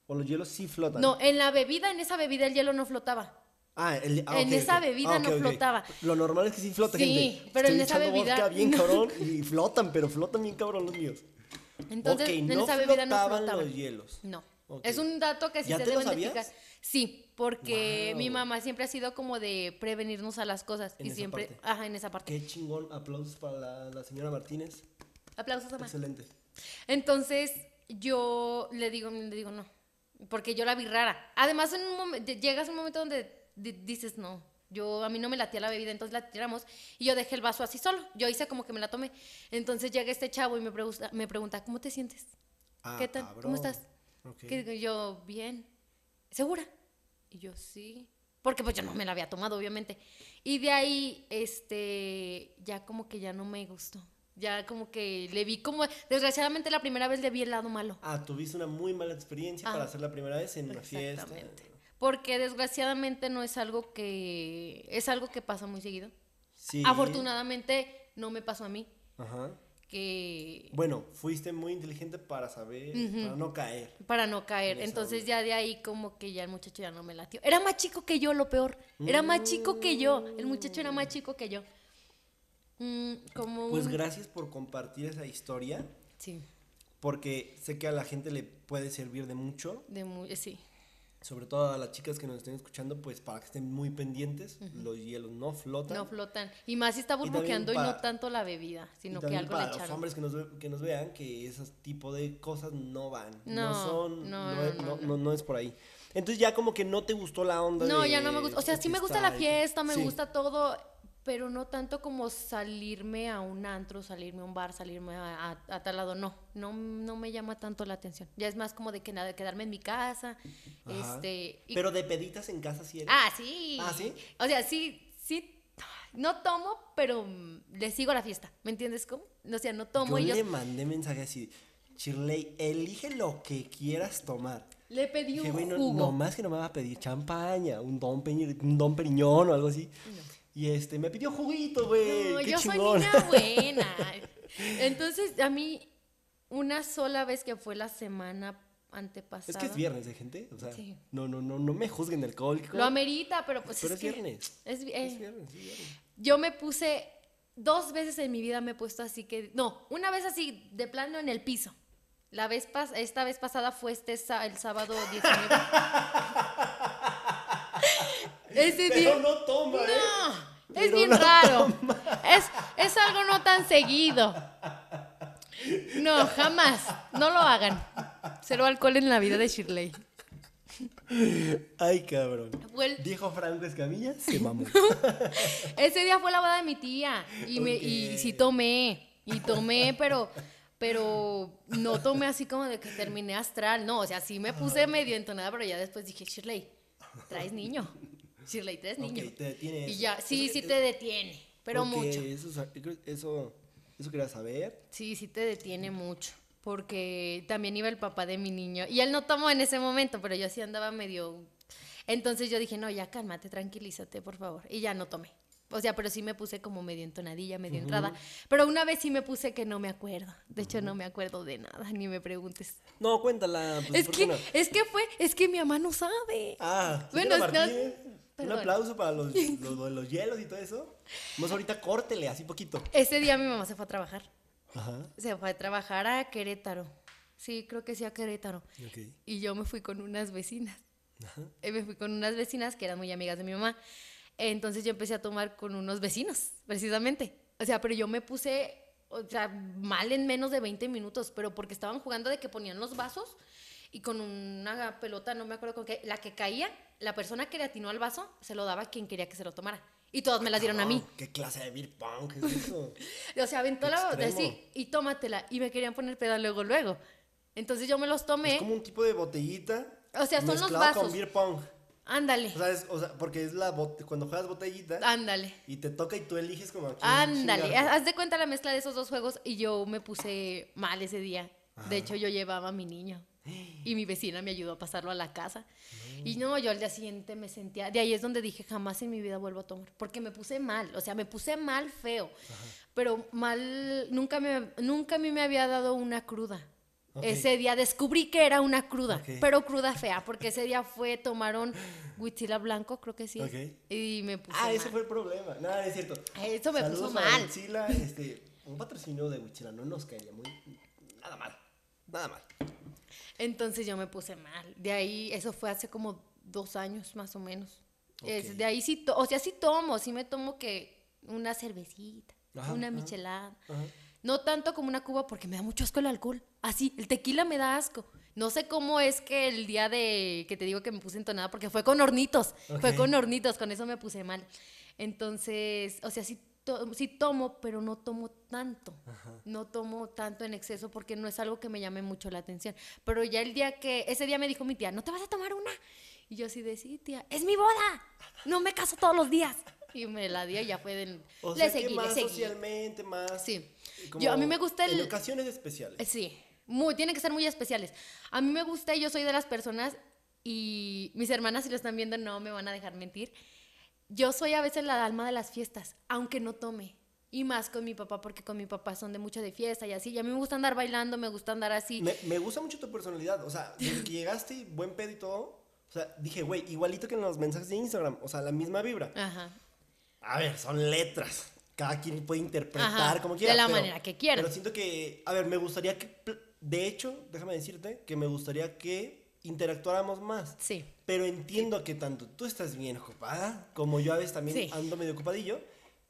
¿O los hielos sí flotan? No, en la bebida, en esa bebida el hielo no flotaba. Ah, el- ah, En esa bebida Ah, no flotaba. Lo normal es que sí flota, Sí, gente. pero Estoy en esa bebida vodka bien no. cabrón y flotan, pero flotan bien cabrón los míos. Entonces, en no esa bebida no flotaban flotaba. los hielos. No. Es un dato que sí ¿Ya se te deben de fijar. Sí, porque Wow. mi mamá siempre ha sido como de prevenirnos a las cosas. En y esa siempre, parte. ajá, en esa parte. Qué chingón. Aplausos para la, la señora Martínez. Aplausos, mamá. Excelente. Entonces, yo le digo, le digo no, porque yo la vi rara. Además, en un momento, llegas a un momento donde di- dices no. Yo, a mí no me latía la bebida, entonces la tiramos y yo dejé el vaso así solo. Yo hice como que me la tomé. Entonces llega este chavo y me pregunta, me pregunta ¿cómo te sientes? Ah, ¿Qué tal? cabrón. ¿Cómo estás? Ok. Que digo yo, bien. ¿Segura? Y yo, sí. Porque pues yo no me la había tomado, obviamente. Y de ahí, este, ya como que ya no me gustó. Ya como que le vi como, desgraciadamente la primera vez le vi el lado malo. Ah, tuviste una muy mala experiencia para Ah, hacer la primera vez en una fiesta. Exactamente. Porque desgraciadamente no es algo que, es algo que pasa muy seguido. Sí. Afortunadamente no me pasó a mí, Ajá. que Bueno, fuiste muy inteligente para saber, para no caer. para no caer. En Entonces onda. ya de ahí como que ya el muchacho ya no me latió. Era más chico que yo, lo peor. Era más chico que yo. El muchacho era más chico que yo. Mm, como Pues un- gracias por compartir esa historia, Sí, porque sé que a la gente le puede servir de mucho, de muy, sí. sobre todo a las chicas que nos estén escuchando, pues para que estén muy pendientes, los hielos no flotan. No flotan. Y más si está burbujeando y, no tanto la bebida, y sino que también algo para le los echaron. hombres que nos, ve- que nos vean que ese tipo de cosas no van, no, No, son, no, no, es- no, no- es por ahí. Entonces ya como que no te gustó la onda No, de ya no me gusta. O sea, sí me gusta la fiesta y que- fiesta, me sí. gusta todo, pero no tanto como salirme a un antro, salirme a un bar, salirme a, a- a tal lado. No, no, no me llama tanto la atención. Ya es más como de que nada, de quedarme en mi casa. Ajá. Este. y- Pero de peditas en casa sí eres. ah, sí. ¿Ah, sí? O sea, sí, sí. No tomo, pero le sigo la fiesta. ¿Me entiendes cómo? O sea, no tomo yo y yo le mandé mensaje así, Shirley, elige lo que quieras tomar. le pedí Dije, un güey, no, nomás que no me va a pedir champaña, un don, Peñi- un don Periñón o algo así. Y este, me pidió juguito, güey. No, qué yo chingón. soy niña buena. Entonces, a mí, una sola vez que fue la semana antepasada. Es que es viernes, ¿eh, gente? O sea, Sí. no, no, no, no me juzguen alcohólico. Lo amerita, pero pues Pero es, es que viernes. es eh, viernes, es viernes. yo me puse dos veces en mi vida me he puesto así que no, una vez así de plano en el piso. La vez pas esta vez pasada fue este el sábado 19. Ese día Pero no toma, ¿eh? No, es Pero bien no raro. Es, es algo no tan seguido. No, jamás. No lo hagan. Cero alcohol en la vida de Shirley. Ay, cabrón. Dijo Franco Escamilla, se mamó. ese día fue la boda de mi tía. Y, me, y sí tomé. Y tomé, pero, pero no tomé así como de que terminé astral. No, o sea, sí me puse medio entonada, pero ya después dije, Shirley, traes niño. Shirley, traes niño. Ok, te detiene Y ya, sí, Eso- sí te detiene. Pero mucho. Eso, eso, eso quería saber. Sí, sí te detiene mucho. Porque también iba el papá de mi niño. Y él no tomó en ese momento, pero yo sí andaba medio. Entonces yo dije, no, ya cálmate, tranquilízate, por favor. Y ya no tomé. O sea, pero sí me puse como medio entonadilla, medio entrada. Pero una vez sí me puse que no me acuerdo. De hecho, no me acuerdo de nada, ni me preguntes. No, cuéntala. Pues, es ¿por que, no? es que fue, es que mi mamá no sabe. Ah, Bueno, bueno, no- Martínez. Un perdón. aplauso para los, los, los- los hielos y todo eso. Vamos ahorita córtele, así poquito. Ese día mi mamá se fue a trabajar. Ajá. Se fue a trabajar a Querétaro. Sí, creo que sí a Querétaro. Ok. Y yo me fui con unas vecinas. Ajá. Eh, me fui con unas vecinas que eran muy amigas de mi mamá. Entonces yo empecé a tomar con unos vecinos, precisamente. O sea, pero yo me puse, o sea, mal en menos de 20 minutos, pero porque estaban jugando de que ponían los vasos y con una pelota, no me acuerdo con qué, la que caía, la persona que le atinó al vaso se lo daba a quien quería que se lo tomara. Y todos me las dieron a mí. ¿Qué clase de beer punk es eso? O sea, aventó la botella así y tómatela. Y me querían poner peda luego, luego. Entonces yo me los tomé. Es como un tipo de botellita. O sea, son los vasos. con beer pong. Ándale, O sea, es- o sea, porque es la bot- cuando juegas botellita ándale. y te toca y tú eliges como a quién Ándale, haz de cuenta la mezcla de esos dos juegos y yo me puse mal ese día. De hecho, yo llevaba a mi niño y mi vecina me ayudó a pasarlo a la casa. Y no, yo al día siguiente me sentía, de ahí es donde dije, jamás en mi vida vuelvo a tomar, porque me puse mal, o sea, me puse mal feo, pero mal, nunca, me, nunca a mí me había dado una cruda. Ese día descubrí que era una cruda, pero cruda fea, porque ese día fue, tomaron huichila blanco, creo que sí, Ok. y me puse Ah, mal. ese fue el problema. Nada, no es cierto. Eso me Saludos puso mal. Huitzila, este, un patrocinio de Huichila no nos caería muy. Nada mal. Nada mal. Entonces yo me puse mal. De ahí, eso fue hace como dos años más o menos. Es- de ahí sí, o sea, sí tomo, sí me tomo que una cervecita, Ajá, una michelada. Ajá. No tanto como una cuba porque me da mucho asco el alcohol. Así, el tequila me da asco. No sé cómo es que el día de que te digo que me puse entonada, porque fue con hornitos, fue con hornitos, con eso me puse mal. Entonces, o sea, sí, to- sí tomo, pero no tomo tanto. No tomo tanto en exceso porque no es algo que me llame mucho la atención. Pero ya el día que, ese día me dijo mi tía, ¿no te vas a tomar una? Y yo así de, sí, tía, es mi boda, no me caso todos los días. Y me la dio y ya fue del... O le sea, seguí, que le más seguí. socialmente, más... Sí. como Yo, a mí me gusta el... En ocasiones especiales. Eh, Sí, muy, tienen que ser muy especiales. A mí me gusta y yo soy de las personas y mis hermanas si lo están viendo no me van a dejar mentir. Yo soy a veces la alma de las fiestas, aunque no tome. Y más con mi papá, porque con mi papá son de mucho de fiesta y así. Y a mí me gusta andar bailando, me gusta andar así. Me, me gusta mucho tu personalidad. O sea, desde que llegaste, y buen pedo y todo. O sea, dije, güey, igualito que en los mensajes de Instagram. O sea, la misma vibra. Ajá. A ver, son letras. Cada quien puede interpretar Ajá, como de quiera. la pero- manera que quiera. Pero siento que, a ver, me gustaría que, de hecho, déjame decirte que me gustaría que interactuáramos más. Sí. Pero entiendo que tanto tú estás bien ocupada, como yo a veces también Sí. ando medio ocupadillo.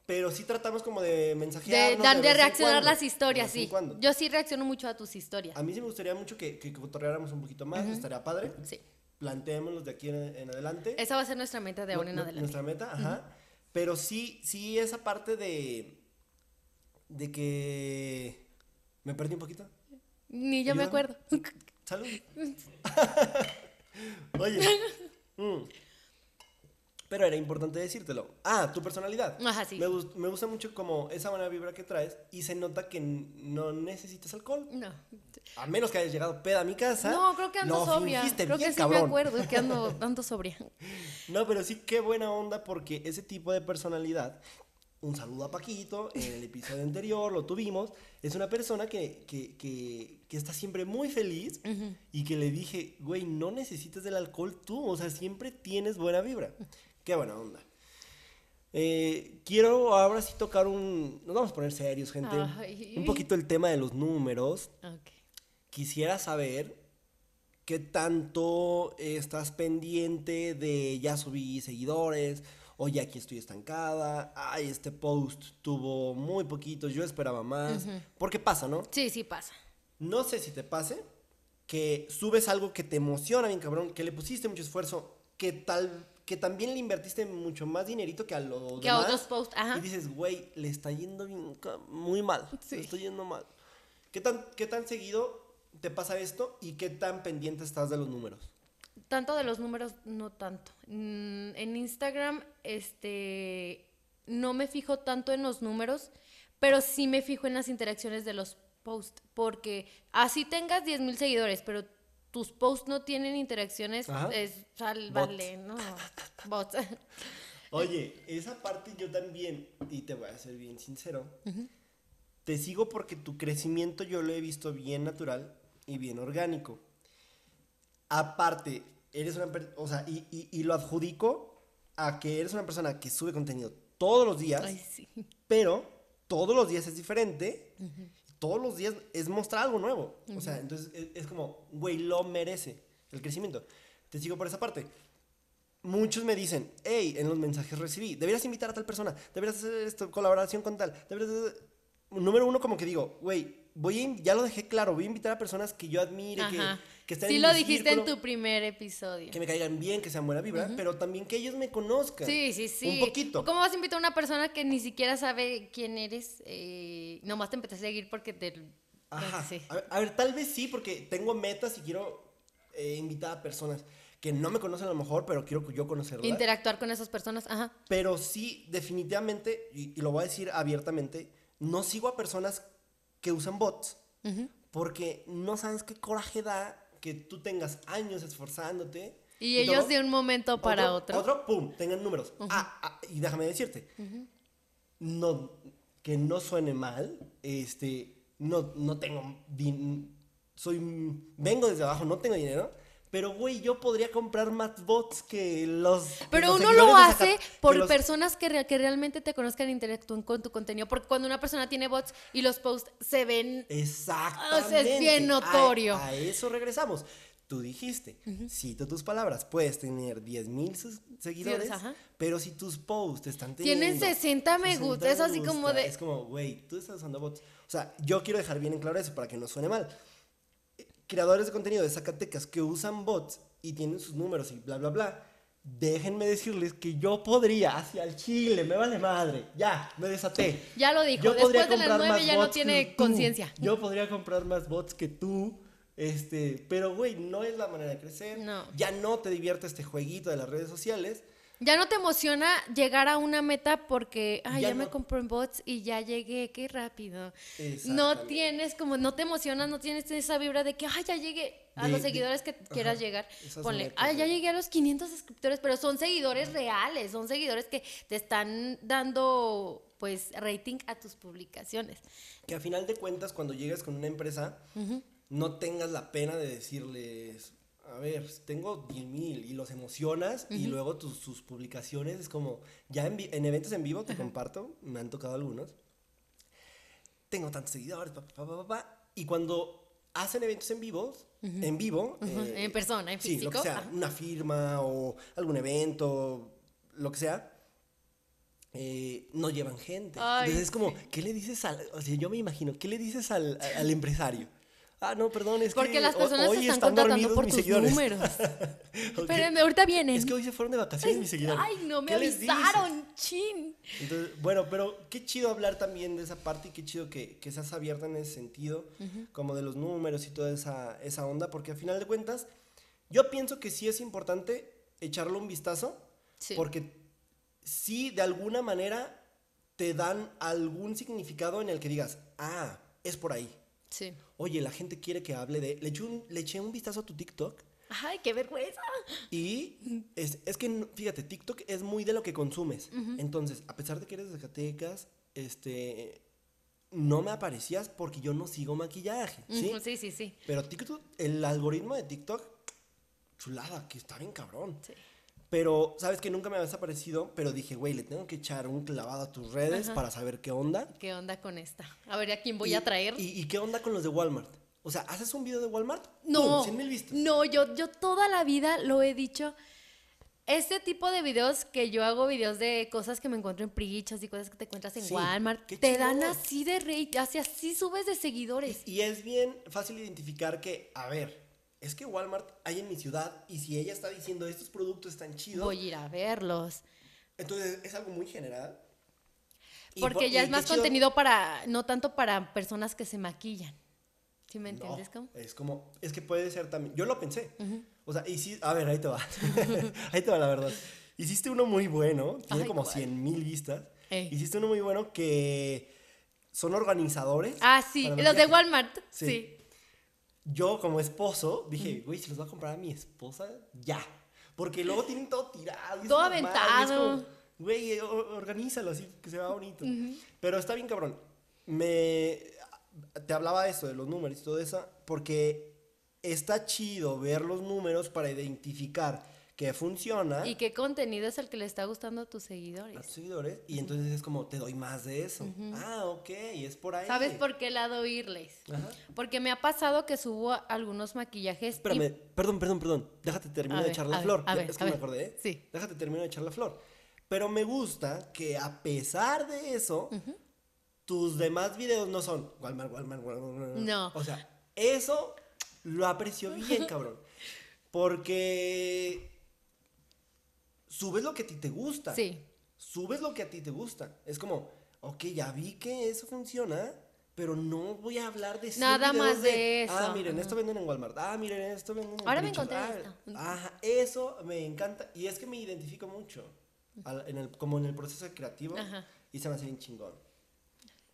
Pero sí tratamos como de De, mensajearnos. dan- de vez en reaccionar cuando, las historias, de sí. Yo sí reacciono mucho a tus historias. A mí sí me gustaría mucho que, que cotorreáramos un poquito más, estaría padre. Sí. Planteémoslos de aquí en, en adelante. Esa va a ser nuestra meta de ahora en adelante. Nuestra meta, ajá. Pero sí, sí, esa parte de. de que. Me perdí un poquito. Ni yo me acuerdo. Salud. Oye. mm, Pero era importante decírtelo. Ah, tu personalidad. Ajá, sí. Me, gus- me gusta mucho como esa buena vibra que traes y se nota que no necesitas alcohol. No. A menos que hayas llegado peda a mi casa. No, creo que ando lo sobria. fingiste Creo bien, que sí cabrón. me acuerdo, es que ando, ando sobria. No, pero sí, qué buena onda porque ese tipo de personalidad, un saludo a Paquito, en el episodio anterior lo tuvimos, es una persona que, que, que, que está siempre muy feliz y que le dije, güey, no necesitas del alcohol tú, o sea, siempre tienes buena vibra. Qué buena onda. Eh, quiero ahora sí tocar un... Nos vamos a poner serios, gente. Ay. Un poquito el tema de los números Ok. quisiera saber qué tanto estás pendiente de ya subí seguidores o ya aquí estoy estancada. Ay, este post tuvo muy poquitos, yo esperaba más. Porque pasa, ¿no? Sí, sí pasa. No sé si te pase que subes algo que te emociona bien cabrón, que le pusiste mucho esfuerzo, que tal que también le invertiste mucho más dinerito que a los Que a demás, otros posts, ajá. Y dices, güey, le está yendo bien muy mal. Sí. Le está yendo mal. ¿Qué tan, ¿Qué tan seguido te pasa esto y qué tan pendiente estás de los números? Tanto de los números, no tanto. Mm, En Instagram, este, no me fijo tanto en los números, pero sí me fijo en las interacciones de los posts, porque así tengas 10 mil seguidores, pero tus posts no tienen interacciones, Ajá. es ¿no? Bots. Oye, esa parte yo también, y te voy a ser bien sincero, te sigo porque tu crecimiento yo lo he visto bien natural y bien orgánico. Aparte, eres una persona, o sea, y, y- y lo adjudico a que eres una persona que sube contenido todos los días, Ay, sí. pero todos los días es diferente. Todos los días es mostrar algo nuevo. O sea, entonces es, es como, güey, lo merece el crecimiento. Te sigo por esa parte. Muchos me dicen, hey, en los mensajes recibí, deberías invitar a tal persona, deberías hacer esto, colaboración con tal, deberías hacer-". Número uno, como que digo, güey, voy a ya lo dejé claro, voy a invitar a personas que yo admire, Ajá. que estén Sí en lo mi dijiste en tu primer episodio. que me caigan bien, que sean buena vibra, pero también que ellos me conozcan. Sí, sí, sí. Un poquito. ¿Cómo vas a invitar a una persona que ni siquiera sabe quién eres? Eh, nomás te empecé a seguir porque te... Ajá. Sí. A, ver, a ver, tal vez sí, porque tengo metas y quiero eh, invitar a personas que no me conocen a lo mejor, pero quiero yo conocerlas. Interactuar con esas personas, ajá. pero sí, definitivamente, y, y lo voy a decir abiertamente, no sigo a personas que usan bots, porque no sabes qué coraje da que tú tengas años esforzándote. Y ellos todo, de un momento para otro. Otro, pum, tengan números. ah, ah, y déjame decirte, no, que no suene mal, este, no, no tengo, soy, vengo desde abajo, no tengo dinero, pero güey, yo podría comprar más bots que los... Pero uno lo hace que por los- personas que, re- que realmente te conozcan e interactúen con tu contenido. Porque cuando una persona tiene bots y los posts se ven Exactamente. O sea, es bien notorio. A, eso regresamos. tú dijiste, cito tus palabras, puedes tener 10 mil seguidores, pero si tus posts están teniendo... Tienen 60 me gusta, es así como de- Es como, güey, tú estás usando bots. O sea, yo quiero dejar bien en claro eso para que no suene mal. Creadores de contenido de Zacatecas que usan bots y tienen sus números y bla, bla, bla. Déjenme decirles que yo podría hacia el Chile, me vale madre. Ya, me desaté. Ya lo dijo, Yo podría después de las comprar 9 más ya no tiene conciencia. Yo podría comprar más bots que tú. Este, pero güey, no es la manera de crecer. No. Ya no te divierte este jueguito de las redes sociales. Ya no te emociona llegar a una meta porque, ay, Ya ya, me compré en bots y ya llegué, qué rápido. No tienes como, no te emocionas, no tienes esa vibra de que, ay, ya llegué a De- los seguidores que quieras llegar. Ponle, ay, ya llegué a los 500 suscriptores, pero son seguidores reales, son seguidores que te están dando, pues, rating a tus publicaciones. Que a final de cuentas, cuando llegas con una empresa, no tengas la pena de decirles, a ver, tengo 10 mil y los emocionas y luego tus, sus publicaciones es como, ya en, en eventos en vivo que comparto, me han tocado algunos, tengo tantos seguidores, pa, pa, pa, y cuando hacen eventos en vivos, en vivo, eh, En persona, en sí, lo que físico, sea, una firma o algún evento, lo que sea, eh, no llevan gente. Ay, Entonces es como, ¿qué le dices al, o sea, yo me imagino, ¿qué le dices al, al empresario? Ah, no, perdón, es Porque que las personas hoy te están están contratando por tus seguidores. números. Ok. Espérenme, ahorita vienen. Es que hoy se fueron de vacaciones mis seguidores. Ay, no me avisaron, chin. Entonces, bueno, pero qué chido hablar también de esa parte y qué chido que, que seas abierta en ese sentido, como de los números y toda esa, esa onda, porque al final de cuentas, yo pienso que sí es importante echarle un vistazo, Sí. porque sí, de alguna manera, te dan algún significado en el que digas, ah, es por ahí. Sí. Oye, la gente quiere que hable de... Le eché un, le eché un vistazo a tu TikTok Ay, qué vergüenza. y es, es que, fíjate, TikTok es muy de lo que consumes. Entonces, a pesar de que eres de Zacatecas, este, no me aparecías porque yo no sigo maquillaje, ¿sí? Sí, sí, sí. Pero TikTok, el algoritmo de TikTok, chulada, que está bien cabrón. Sí. Pero, ¿sabes que Nunca me habías aparecido, pero dije, güey, le tengo que echar un clavado a tus redes Ajá. para saber qué onda. ¿Qué onda con esta? A ver, ¿a quién voy Y- a traer? Y, y qué onda con los de Walmart? O sea, ¿haces un video de Walmart? no, 100 mil vistas. no, yo, yo toda la vida lo he dicho. Este tipo de videos que yo hago videos de cosas que me encuentro en Prichas y cosas que te encuentras en Sí, Walmart, te dan así de rate, así, así subes de seguidores. Y es bien fácil identificar que, a ver, es que Walmart hay en mi ciudad y si ella está diciendo estos productos están chidos, Voy a ir a verlos. entonces es algo muy general. Porque por- ya y es más chido- contenido para, no tanto para personas que se maquillan. ¿Sí me No, entiendes? cómo? es como, es que puede ser también, yo lo pensé. O sea, y sí, a ver, ahí te va. ahí te va la verdad. Hiciste uno muy bueno, tiene Ay, como ¿cuál? 100 mil vistas. Ey. Hiciste uno muy bueno que son organizadores. Ah, sí, los de. Walmart. Sí. Sí. Yo como esposo dije, güey, se los voy a comprar a mi esposa ya. Porque luego tienen todo tirado. y Todo aventado. Güey, organízalo así, que se vea bonito. Pero está bien cabrón. Me... Te hablaba de eso, de los números y todo eso, porque está chido ver los números para identificar que funciona ¿Y qué contenido es el que le está gustando a tus a seguidores? tus seguidores y entonces es como, te doy más de eso. Ah, ok, es por ahí. ¿Sabes por qué lado irles? Ajá. Porque me ha pasado que subo algunos maquillajes. y- perdón, perdón, perdón. Déjate terminar A de echar a la ver, flor. a ver, es que a me ver. acordé. ¿eh? Sí. Déjate terminar de echar la flor. Pero me gusta que a pesar de eso, tus demás videos no son Walmart, Walmart, Walmart, Walmart. No. O sea, eso lo aprecio bien, cabrón. Porque subes lo que a ti te gusta. Sí. Subes lo que a ti te gusta. Es como, ok, ya vi que eso funciona, pero no voy a hablar de 100 Nada más de eso. Ah, miren, esto venden en Walmart. Ah, miren, esto venden en Ahora me encontré Ah, esto. Ajá, eso me encanta. Y es que me identifico mucho. al- en el, como en el proceso creativo. Ajá. Y se me hace bien chingón.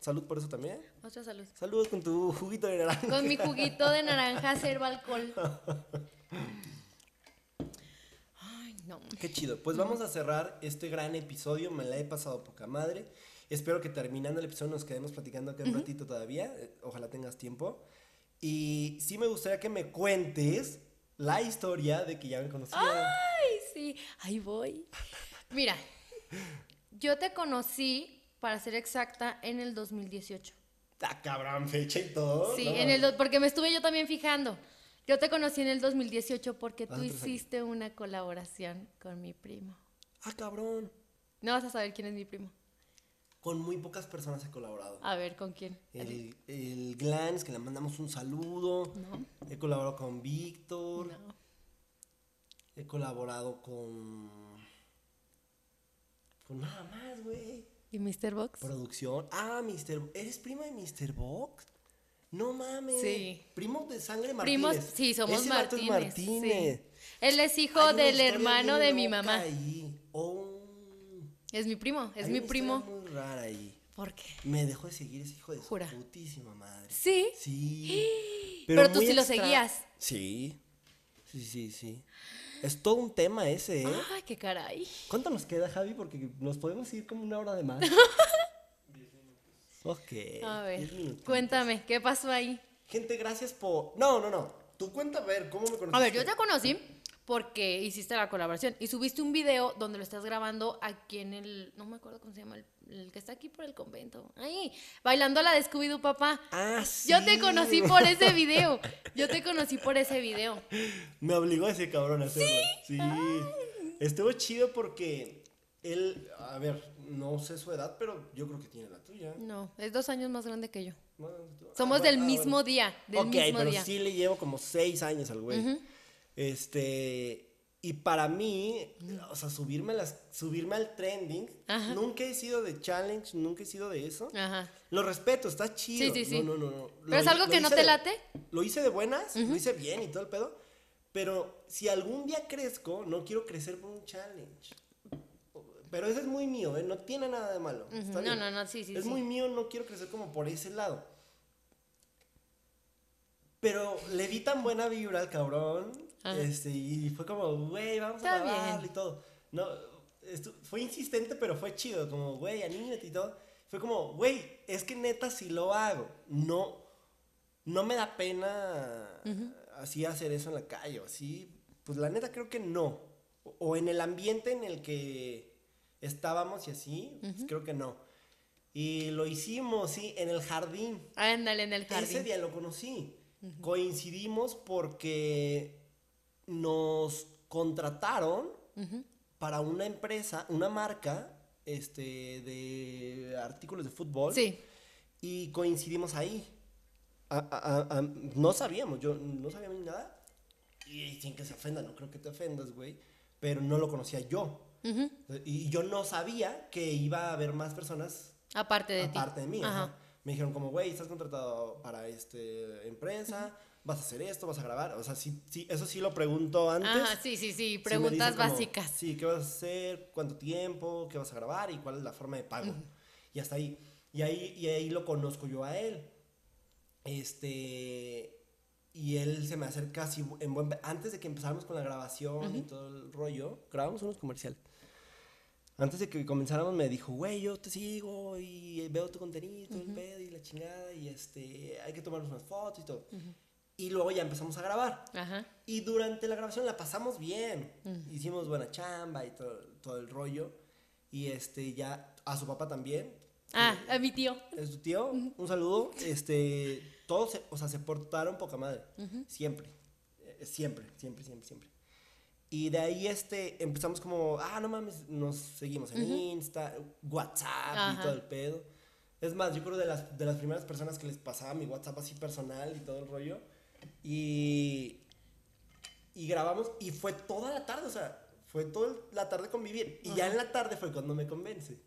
Salud por eso también. Otra salud. Saludos con tu juguito de naranja. Con mi juguito de naranja cero alcohol. No. Qué chido. Pues vamos a cerrar este gran episodio. Me la he pasado poca madre. Espero que terminando el episodio nos quedemos platicando acá un ratito todavía. Eh, Ojalá tengas tiempo. Y sí me gustaría que me cuentes la historia de que ya me conocías. Ay, sí. Ahí voy. Mira, yo te conocí, para ser exacta, en el 2018. Ah, cabrón, fecha y todo. Sí, ¿no? en el porque me estuve yo también fijando. Yo te conocí en el 2018 porque tú años. hiciste una colaboración con mi primo. Ah, cabrón. No vas a saber quién es mi primo. Con muy pocas personas he colaborado. A ver, ¿con quién? El, el Glans, que le mandamos un saludo. No. He colaborado con Víctor. No. He colaborado con. Con nada más, güey. ¿Y Mr. Box? Producción. Ah, Mr. ¿Eres primo de Mr. Box? No mames. Sí. Primo de sangre Martínez. Primos, sí, somos Ese es Martínez. Martínez. sí. Él es hijo Hay del hermano de mi mamá. ahí. Oh. Es mi primo, es Hay mi una primo. muy rara ahí. ¿Por qué? Me dejó de seguir ese hijo de su Jura. putísima madre. Sí. Sí. Pero tú sí lo seguías. Sí. Sí, sí, sí. Es todo un tema ese, ¿eh? Ay, qué caray. ¿Cuánto nos queda, Javi? Porque nos podemos ir como una hora de más. ok. A ver, cuéntame, ¿qué pasó ahí? Gente, gracias por. No, no, no. Tú cuenta a ver cómo me conociste. A ver, yo te conocí porque hiciste la colaboración y subiste un video donde lo estás grabando aquí en el, no me acuerdo cómo se llama, el, el que está aquí por el convento. Ahí, bailando la de Scooby-Doo, papá. Ah, sí. Yo te conocí por ese video. Yo te conocí por ese video. Me obligó ese cabrón a hacerlo. Sí. Estuvo chido porque él, a ver, no sé su edad, pero yo creo que tiene la tuya. No, es dos años más grande que yo. Ah, Somos del ah, mismo bueno. día, del ok, mismo pero día. sí le llevo como seis años al güey. Este. Y para mí, o sea, subirme, las, subirme al trending, Ajá. nunca he sido de challenge, nunca he sido de eso. Ajá. Lo respeto, está chido. Sí, sí, sí. No, no, no. no. ¿Pero es algo que no te de- late? Lo hice de buenas, lo hice bien y todo el pedo. Pero si algún día crezco, no quiero crecer por un challenge. Pero ese es muy mío, ¿eh? No tiene nada de malo. está No, bien. no, no, sí, sí, Es sí. muy mío, no quiero crecer como por ese lado. Pero le di tan buena vibra al cabrón. Ajá. Este, y fue como, güey, vamos Está a grabarlo y todo. No, estu- fue insistente, pero fue chido. Como, güey, anímate y todo. Fue como, güey, es que neta si lo hago. No, no me da pena así hacer eso en la calle así. Pues la neta creo que no. O, o en el ambiente en el que estábamos y así, pues creo que no. Y lo hicimos, sí, en el jardín. Ándale en el Ese jardín. día lo conocí. Coincidimos porque nos contrataron para una empresa, una marca este, de artículos de fútbol. Sí. Y coincidimos ahí. A- a- a- a- no sabíamos, yo no sabía ni nada. Y sin que se ofenda, no creo que te ofendas, güey. Pero no lo conocía yo. Y yo no sabía que iba a haber más personas Aparte de ti. aparte de mí. Ajá. ajá. Me dijeron como, güey, estás contratado para esta empresa, vas a hacer esto, vas a grabar. O sea, sí, sí, eso sí lo pregunto antes. Ajá, sí, sí, sí. Preguntas como, básicas. Sí, ¿qué vas a hacer? ¿Cuánto tiempo? ¿Qué vas a grabar? ¿Y cuál es la forma de pago? Y hasta ahí. Y ahí, y ahí lo conozco yo a él. Este. Y él se me acerca así en buen... Antes de que empezáramos con la grabación y todo el rollo, grabamos unos comerciales. Antes de que comenzáramos me dijo, güey, yo te sigo y veo tu contenido, y todo el pedo y la chingada y este, hay que tomarnos unas fotos y todo. Y luego ya empezamos a grabar. Ajá. Y durante la grabación la pasamos bien. Hicimos buena chamba y todo, todo el rollo. Y este, ya a su papá también. Ah, a mi tío. Es tu tío. Un saludo. Este, todos, se- o sea, se portaron poca madre. Siempre. Eh, Siempre, siempre, siempre, siempre. Y de ahí este, empezamos como, ah, no mames, nos seguimos en Insta, WhatsApp Ajá. y todo el pedo. Es más, yo creo de las, de las primeras personas que les pasaba mi WhatsApp así personal y todo el rollo. Y, y grabamos y fue toda la tarde, o sea, fue toda la tarde convivir. Y ya en la tarde fue cuando me convence.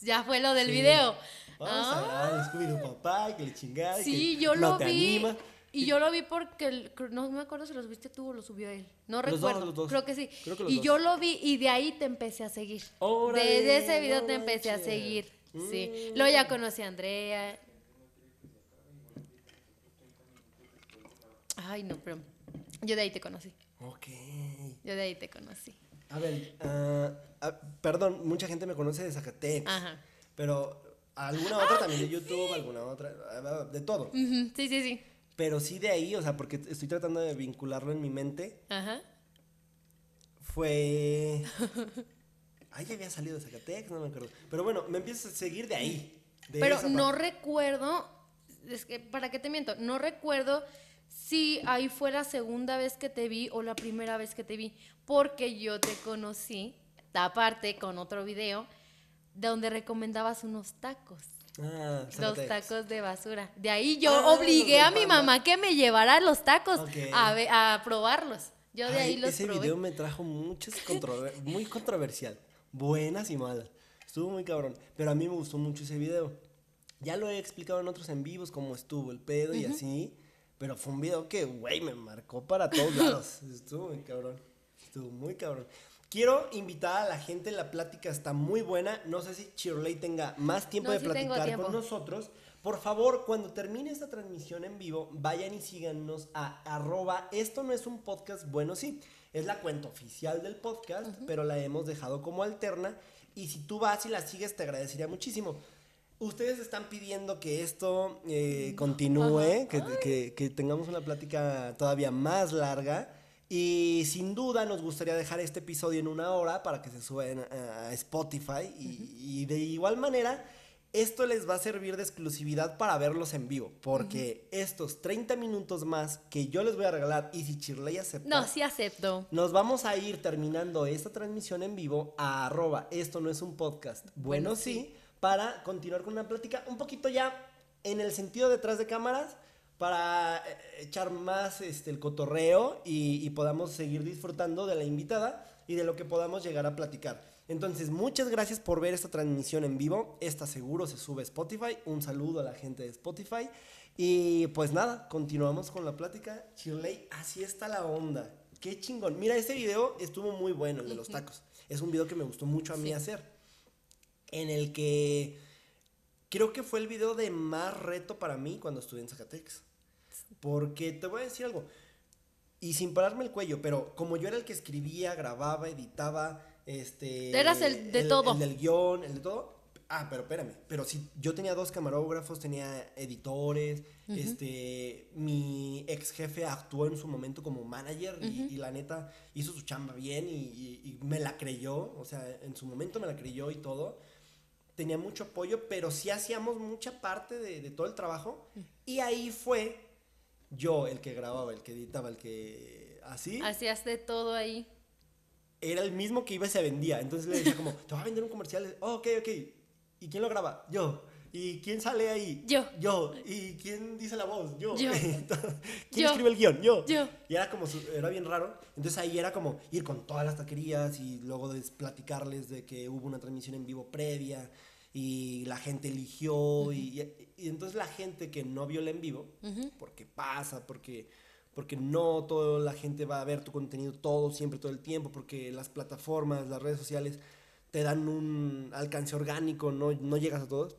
Ya fue lo del Sí. video. Vamos Ah. a el Scooby-Doo papá, que le chingada. Sí, que yo no lo te vi. anima. Y yo lo vi porque el- no me acuerdo si los viste tú o los subió él. No Los dos, recuerdo. los dos. Creo que sí. Creo que los y dos. yo lo vi y de ahí te empecé a seguir. Órale, Desde ese video te empecé a seguir. Sí. Mm. Luego ya conocí a Andrea. Ay, no, pero yo de ahí te conocí. Ok. Yo de ahí te conocí. A ver, ah, perdón, mucha gente me conoce de Zacatecas. Ajá. Pero alguna otra también de YouTube, alguna otra, ah, de todo. Ujú, Sí, sí, sí. Pero sí de ahí, o sea, porque estoy tratando de vincularlo en mi mente, Ajá. fue... Ay, ya había salido de Zacatecas, no me acuerdo. Pero bueno, me empiezas a seguir de ahí. de Pero no recuerdo, es que, ¿para qué te miento? No recuerdo si ahí fue la segunda vez que te vi o la primera vez que te vi, porque yo te conocí, aparte con otro video, donde recomendabas unos tacos. Ah, Los tacos de basura. De ahí yo Ah, obligué a mi mamá que me llevara los tacos a, probarlos. Yo de Ay, ahí los ese probé. video me trajo muchas controver- muy controversial, buenas y malas. Estuvo muy cabrón, pero a mí me gustó mucho ese video. Ya lo he explicado en otros en vivos cómo estuvo el pedo y así, pero fue un video que, güey, me marcó para todos lados. Estuvo muy cabrón. Estuvo muy cabrón. Quiero invitar a la gente, la plática está muy buena. No sé si Shirley tenga más tiempo No, de sí platicar tiempo. con nosotros. Por favor, cuando termine esta transmisión en vivo, vayan y síganos a arroba. Esto no es un podcast, bueno, sí, es la cuenta oficial del podcast, pero la hemos dejado como alterna. Y si tú vas y la sigues, te agradecería muchísimo. Ustedes están pidiendo que esto eh, continúe, que, que- que tengamos una plática todavía más larga. Y sin duda nos gustaría dejar este episodio en una hora para que se suba en- a Spotify. Y, y de igual manera, esto les va a servir de exclusividad para verlos en vivo. Porque estos 30 minutos más que yo les voy a regalar, y si Chirley acepta, No, sí acepto. nos vamos a ir terminando esta transmisión en vivo a arroba esto no es un podcast. Bueno, Bueno, sí, para continuar con una plática un poquito ya en el sentido detrás de cámaras, para eh, echar más este, el cotorreo y, y podamos seguir disfrutando de la invitada y de lo que podamos llegar a platicar. Entonces, muchas gracias por ver esta transmisión en vivo. Esta seguro se sube a Spotify. Un saludo a la gente de Spotify. Y pues nada, continuamos con la plática. Shirley, así está la onda. Qué chingón. Mira, este video estuvo muy bueno, el de los tacos. Es un video que me gustó mucho a mí Sí. hacer. En el que creo que fue el video de más reto para mí cuando estuve en Zacatecas. Porque te voy a decir algo. Y sin pararme el cuello, pero como yo era el que escribía, grababa, editaba, este... Eras el de todo. El del guion, el de todo. Ah, pero espérame. Pero sí, yo tenía dos camarógrafos, tenía editores, este... Mi ex jefe actuó en su momento como manager y, y la neta hizo su chamba bien y, y- y me la creyó. O sea, en su momento me la creyó y todo tenía mucho apoyo, pero sí hacíamos mucha parte de, de todo el trabajo. Y ahí fue yo el que grababa, el que editaba, el que así. Hacías de todo ahí. Era el mismo que iba y se vendía. Entonces le decía como, te voy a vender un comercial. Oh, ok, ok. ¿Y quién lo graba? Yo. ¿Y quién sale ahí? Yo. Yo. ¿Y quién dice la voz? Yo. Yo. ¿Quién Yo. escribe el guion? Yo. Yo. Y era como, era bien raro. Entonces ahí era como ir con todas las taquerías y luego platicarles de que hubo una transmisión en vivo previa y la gente eligió y, y- y entonces la gente que no vio el en vivo, porque pasa, porque, porque no toda la gente va a ver tu contenido todo, siempre, todo el tiempo, porque las plataformas, las redes sociales te dan un alcance orgánico, no, no llegas a todos.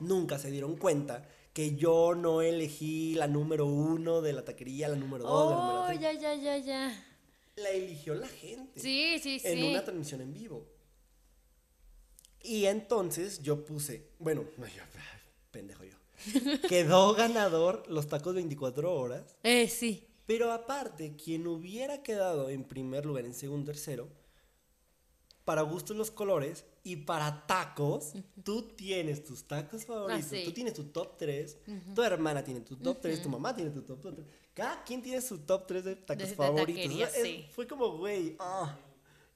Nunca se dieron cuenta que yo no elegí la número uno de la taquería, la número dos, la número Oh, tres. ya, ya, ya, ya. La eligió la gente Sí, sí, sí. en una transmisión en vivo. Y entonces yo puse, bueno, no, yo, pendejo yo. Quedó ganador los tacos 24 horas. Eh, sí. Pero aparte, quien hubiera quedado en primer lugar, en segundo, tercero, para gustos los colores y para tacos, tú tienes tus tacos favoritos, sí. tú tienes tu top 3, tu hermana tiene tu top 3, tu mamá tiene tu top 3. Cada quien tiene su top 3 de tacos De- de favoritos. taquería, O sea, es- sí. Fue como, güey, ah,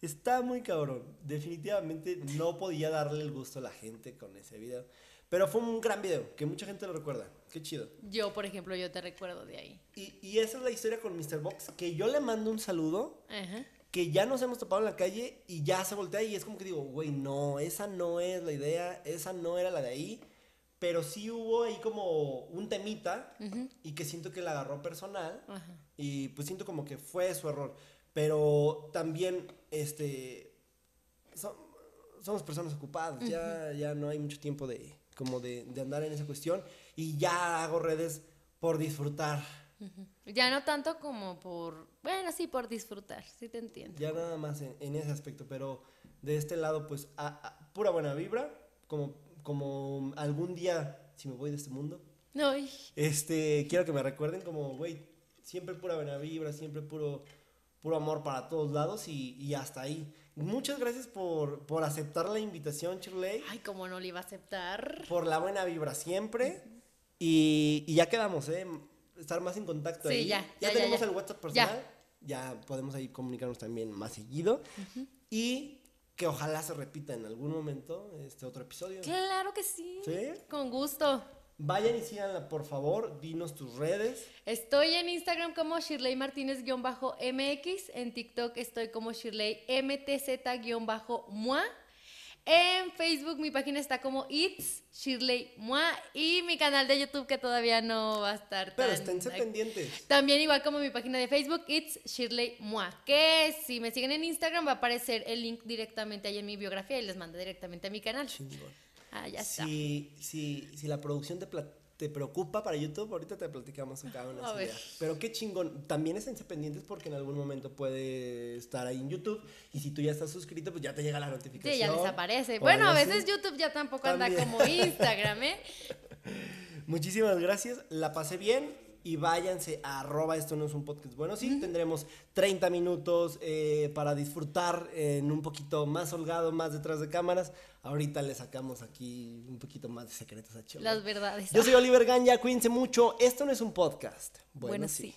está muy cabrón. Definitivamente no podía darle el gusto a la gente con ese video. Pero fue un gran video, que mucha gente lo recuerda. Qué chido. Yo, por ejemplo, yo te recuerdo de ahí. Y, y esa es la historia con Mr. Box, que yo le mando un saludo, Ajá. que ya nos hemos topado en la calle y ya se voltea y es como que digo, güey, no, esa no es la idea, esa no era la de ahí, pero sí hubo ahí como un temita y que siento que la agarró personal Ajá. y pues siento como que fue su error, pero también, este, so- somos personas ocupadas, ya, ya no hay mucho tiempo de, como de, de andar en esa cuestión y ya hago redes por disfrutar. Ya no tanto como por. Bueno, sí, por disfrutar, sí te entiendo. Ya nada más en, en ese aspecto, pero de este lado, pues, a- a- pura buena vibra, como, como algún día, si me voy de este mundo, No, este, quiero que me recuerden como, güey, siempre pura buena vibra, siempre puro, puro amor para todos lados y, y hasta ahí. Muchas gracias por, por aceptar la invitación, Shirley, Ay, cómo no le iba a aceptar. por la buena vibra siempre y, y ya quedamos, ¿eh? estar más en contacto Sí, ahí. ya, ya, ya, tenemos ya. el WhatsApp personal. Ya. podemos ahí comunicarnos también más seguido. Y que ojalá se repita en algún momento este otro episodio. Claro que sí. ¿Sí? Con gusto. Vayan y síganla, por favor. Dinos tus redes. Estoy en Instagram como Shirley Martínez-MX. En TikTok estoy como Shirley MTZ-MUA. En Facebook mi página está como It's Shirley Mua. Y mi canal de YouTube que todavía no va a estar Pero tan esténse pendientes. También igual como mi página de Facebook, It's Shirley Mua. Que si me siguen en Instagram va a aparecer el link directamente ahí en mi biografía y les mando directamente a mi canal. Chingón. Ah, ya está. Si, si, si la producción te, te preocupa para YouTube, ahorita te platicamos acá unas A ver. ideas. Pero qué chingón. También esténse pendientes porque en algún momento puede estar ahí en YouTube. Y si tú ya estás suscrito, pues ya te llega la notificación. Sí, ya desaparece. Bueno, a veces así. YouTube ya tampoco anda como Instagram, ¿eh? Muchísimas gracias. La pasé bien. Y váyanse a arroba esto no es un podcast. Bueno, sí, tendremos 30 minutos eh, para disfrutar en un poquito más holgado, más detrás de cámaras. Ahorita le sacamos aquí un poquito más de secretos a Cholo. Las verdades. Yo soy Oliver Ganya, cuídense mucho. Esto no es un podcast. Bueno, Bueno, sí. sí.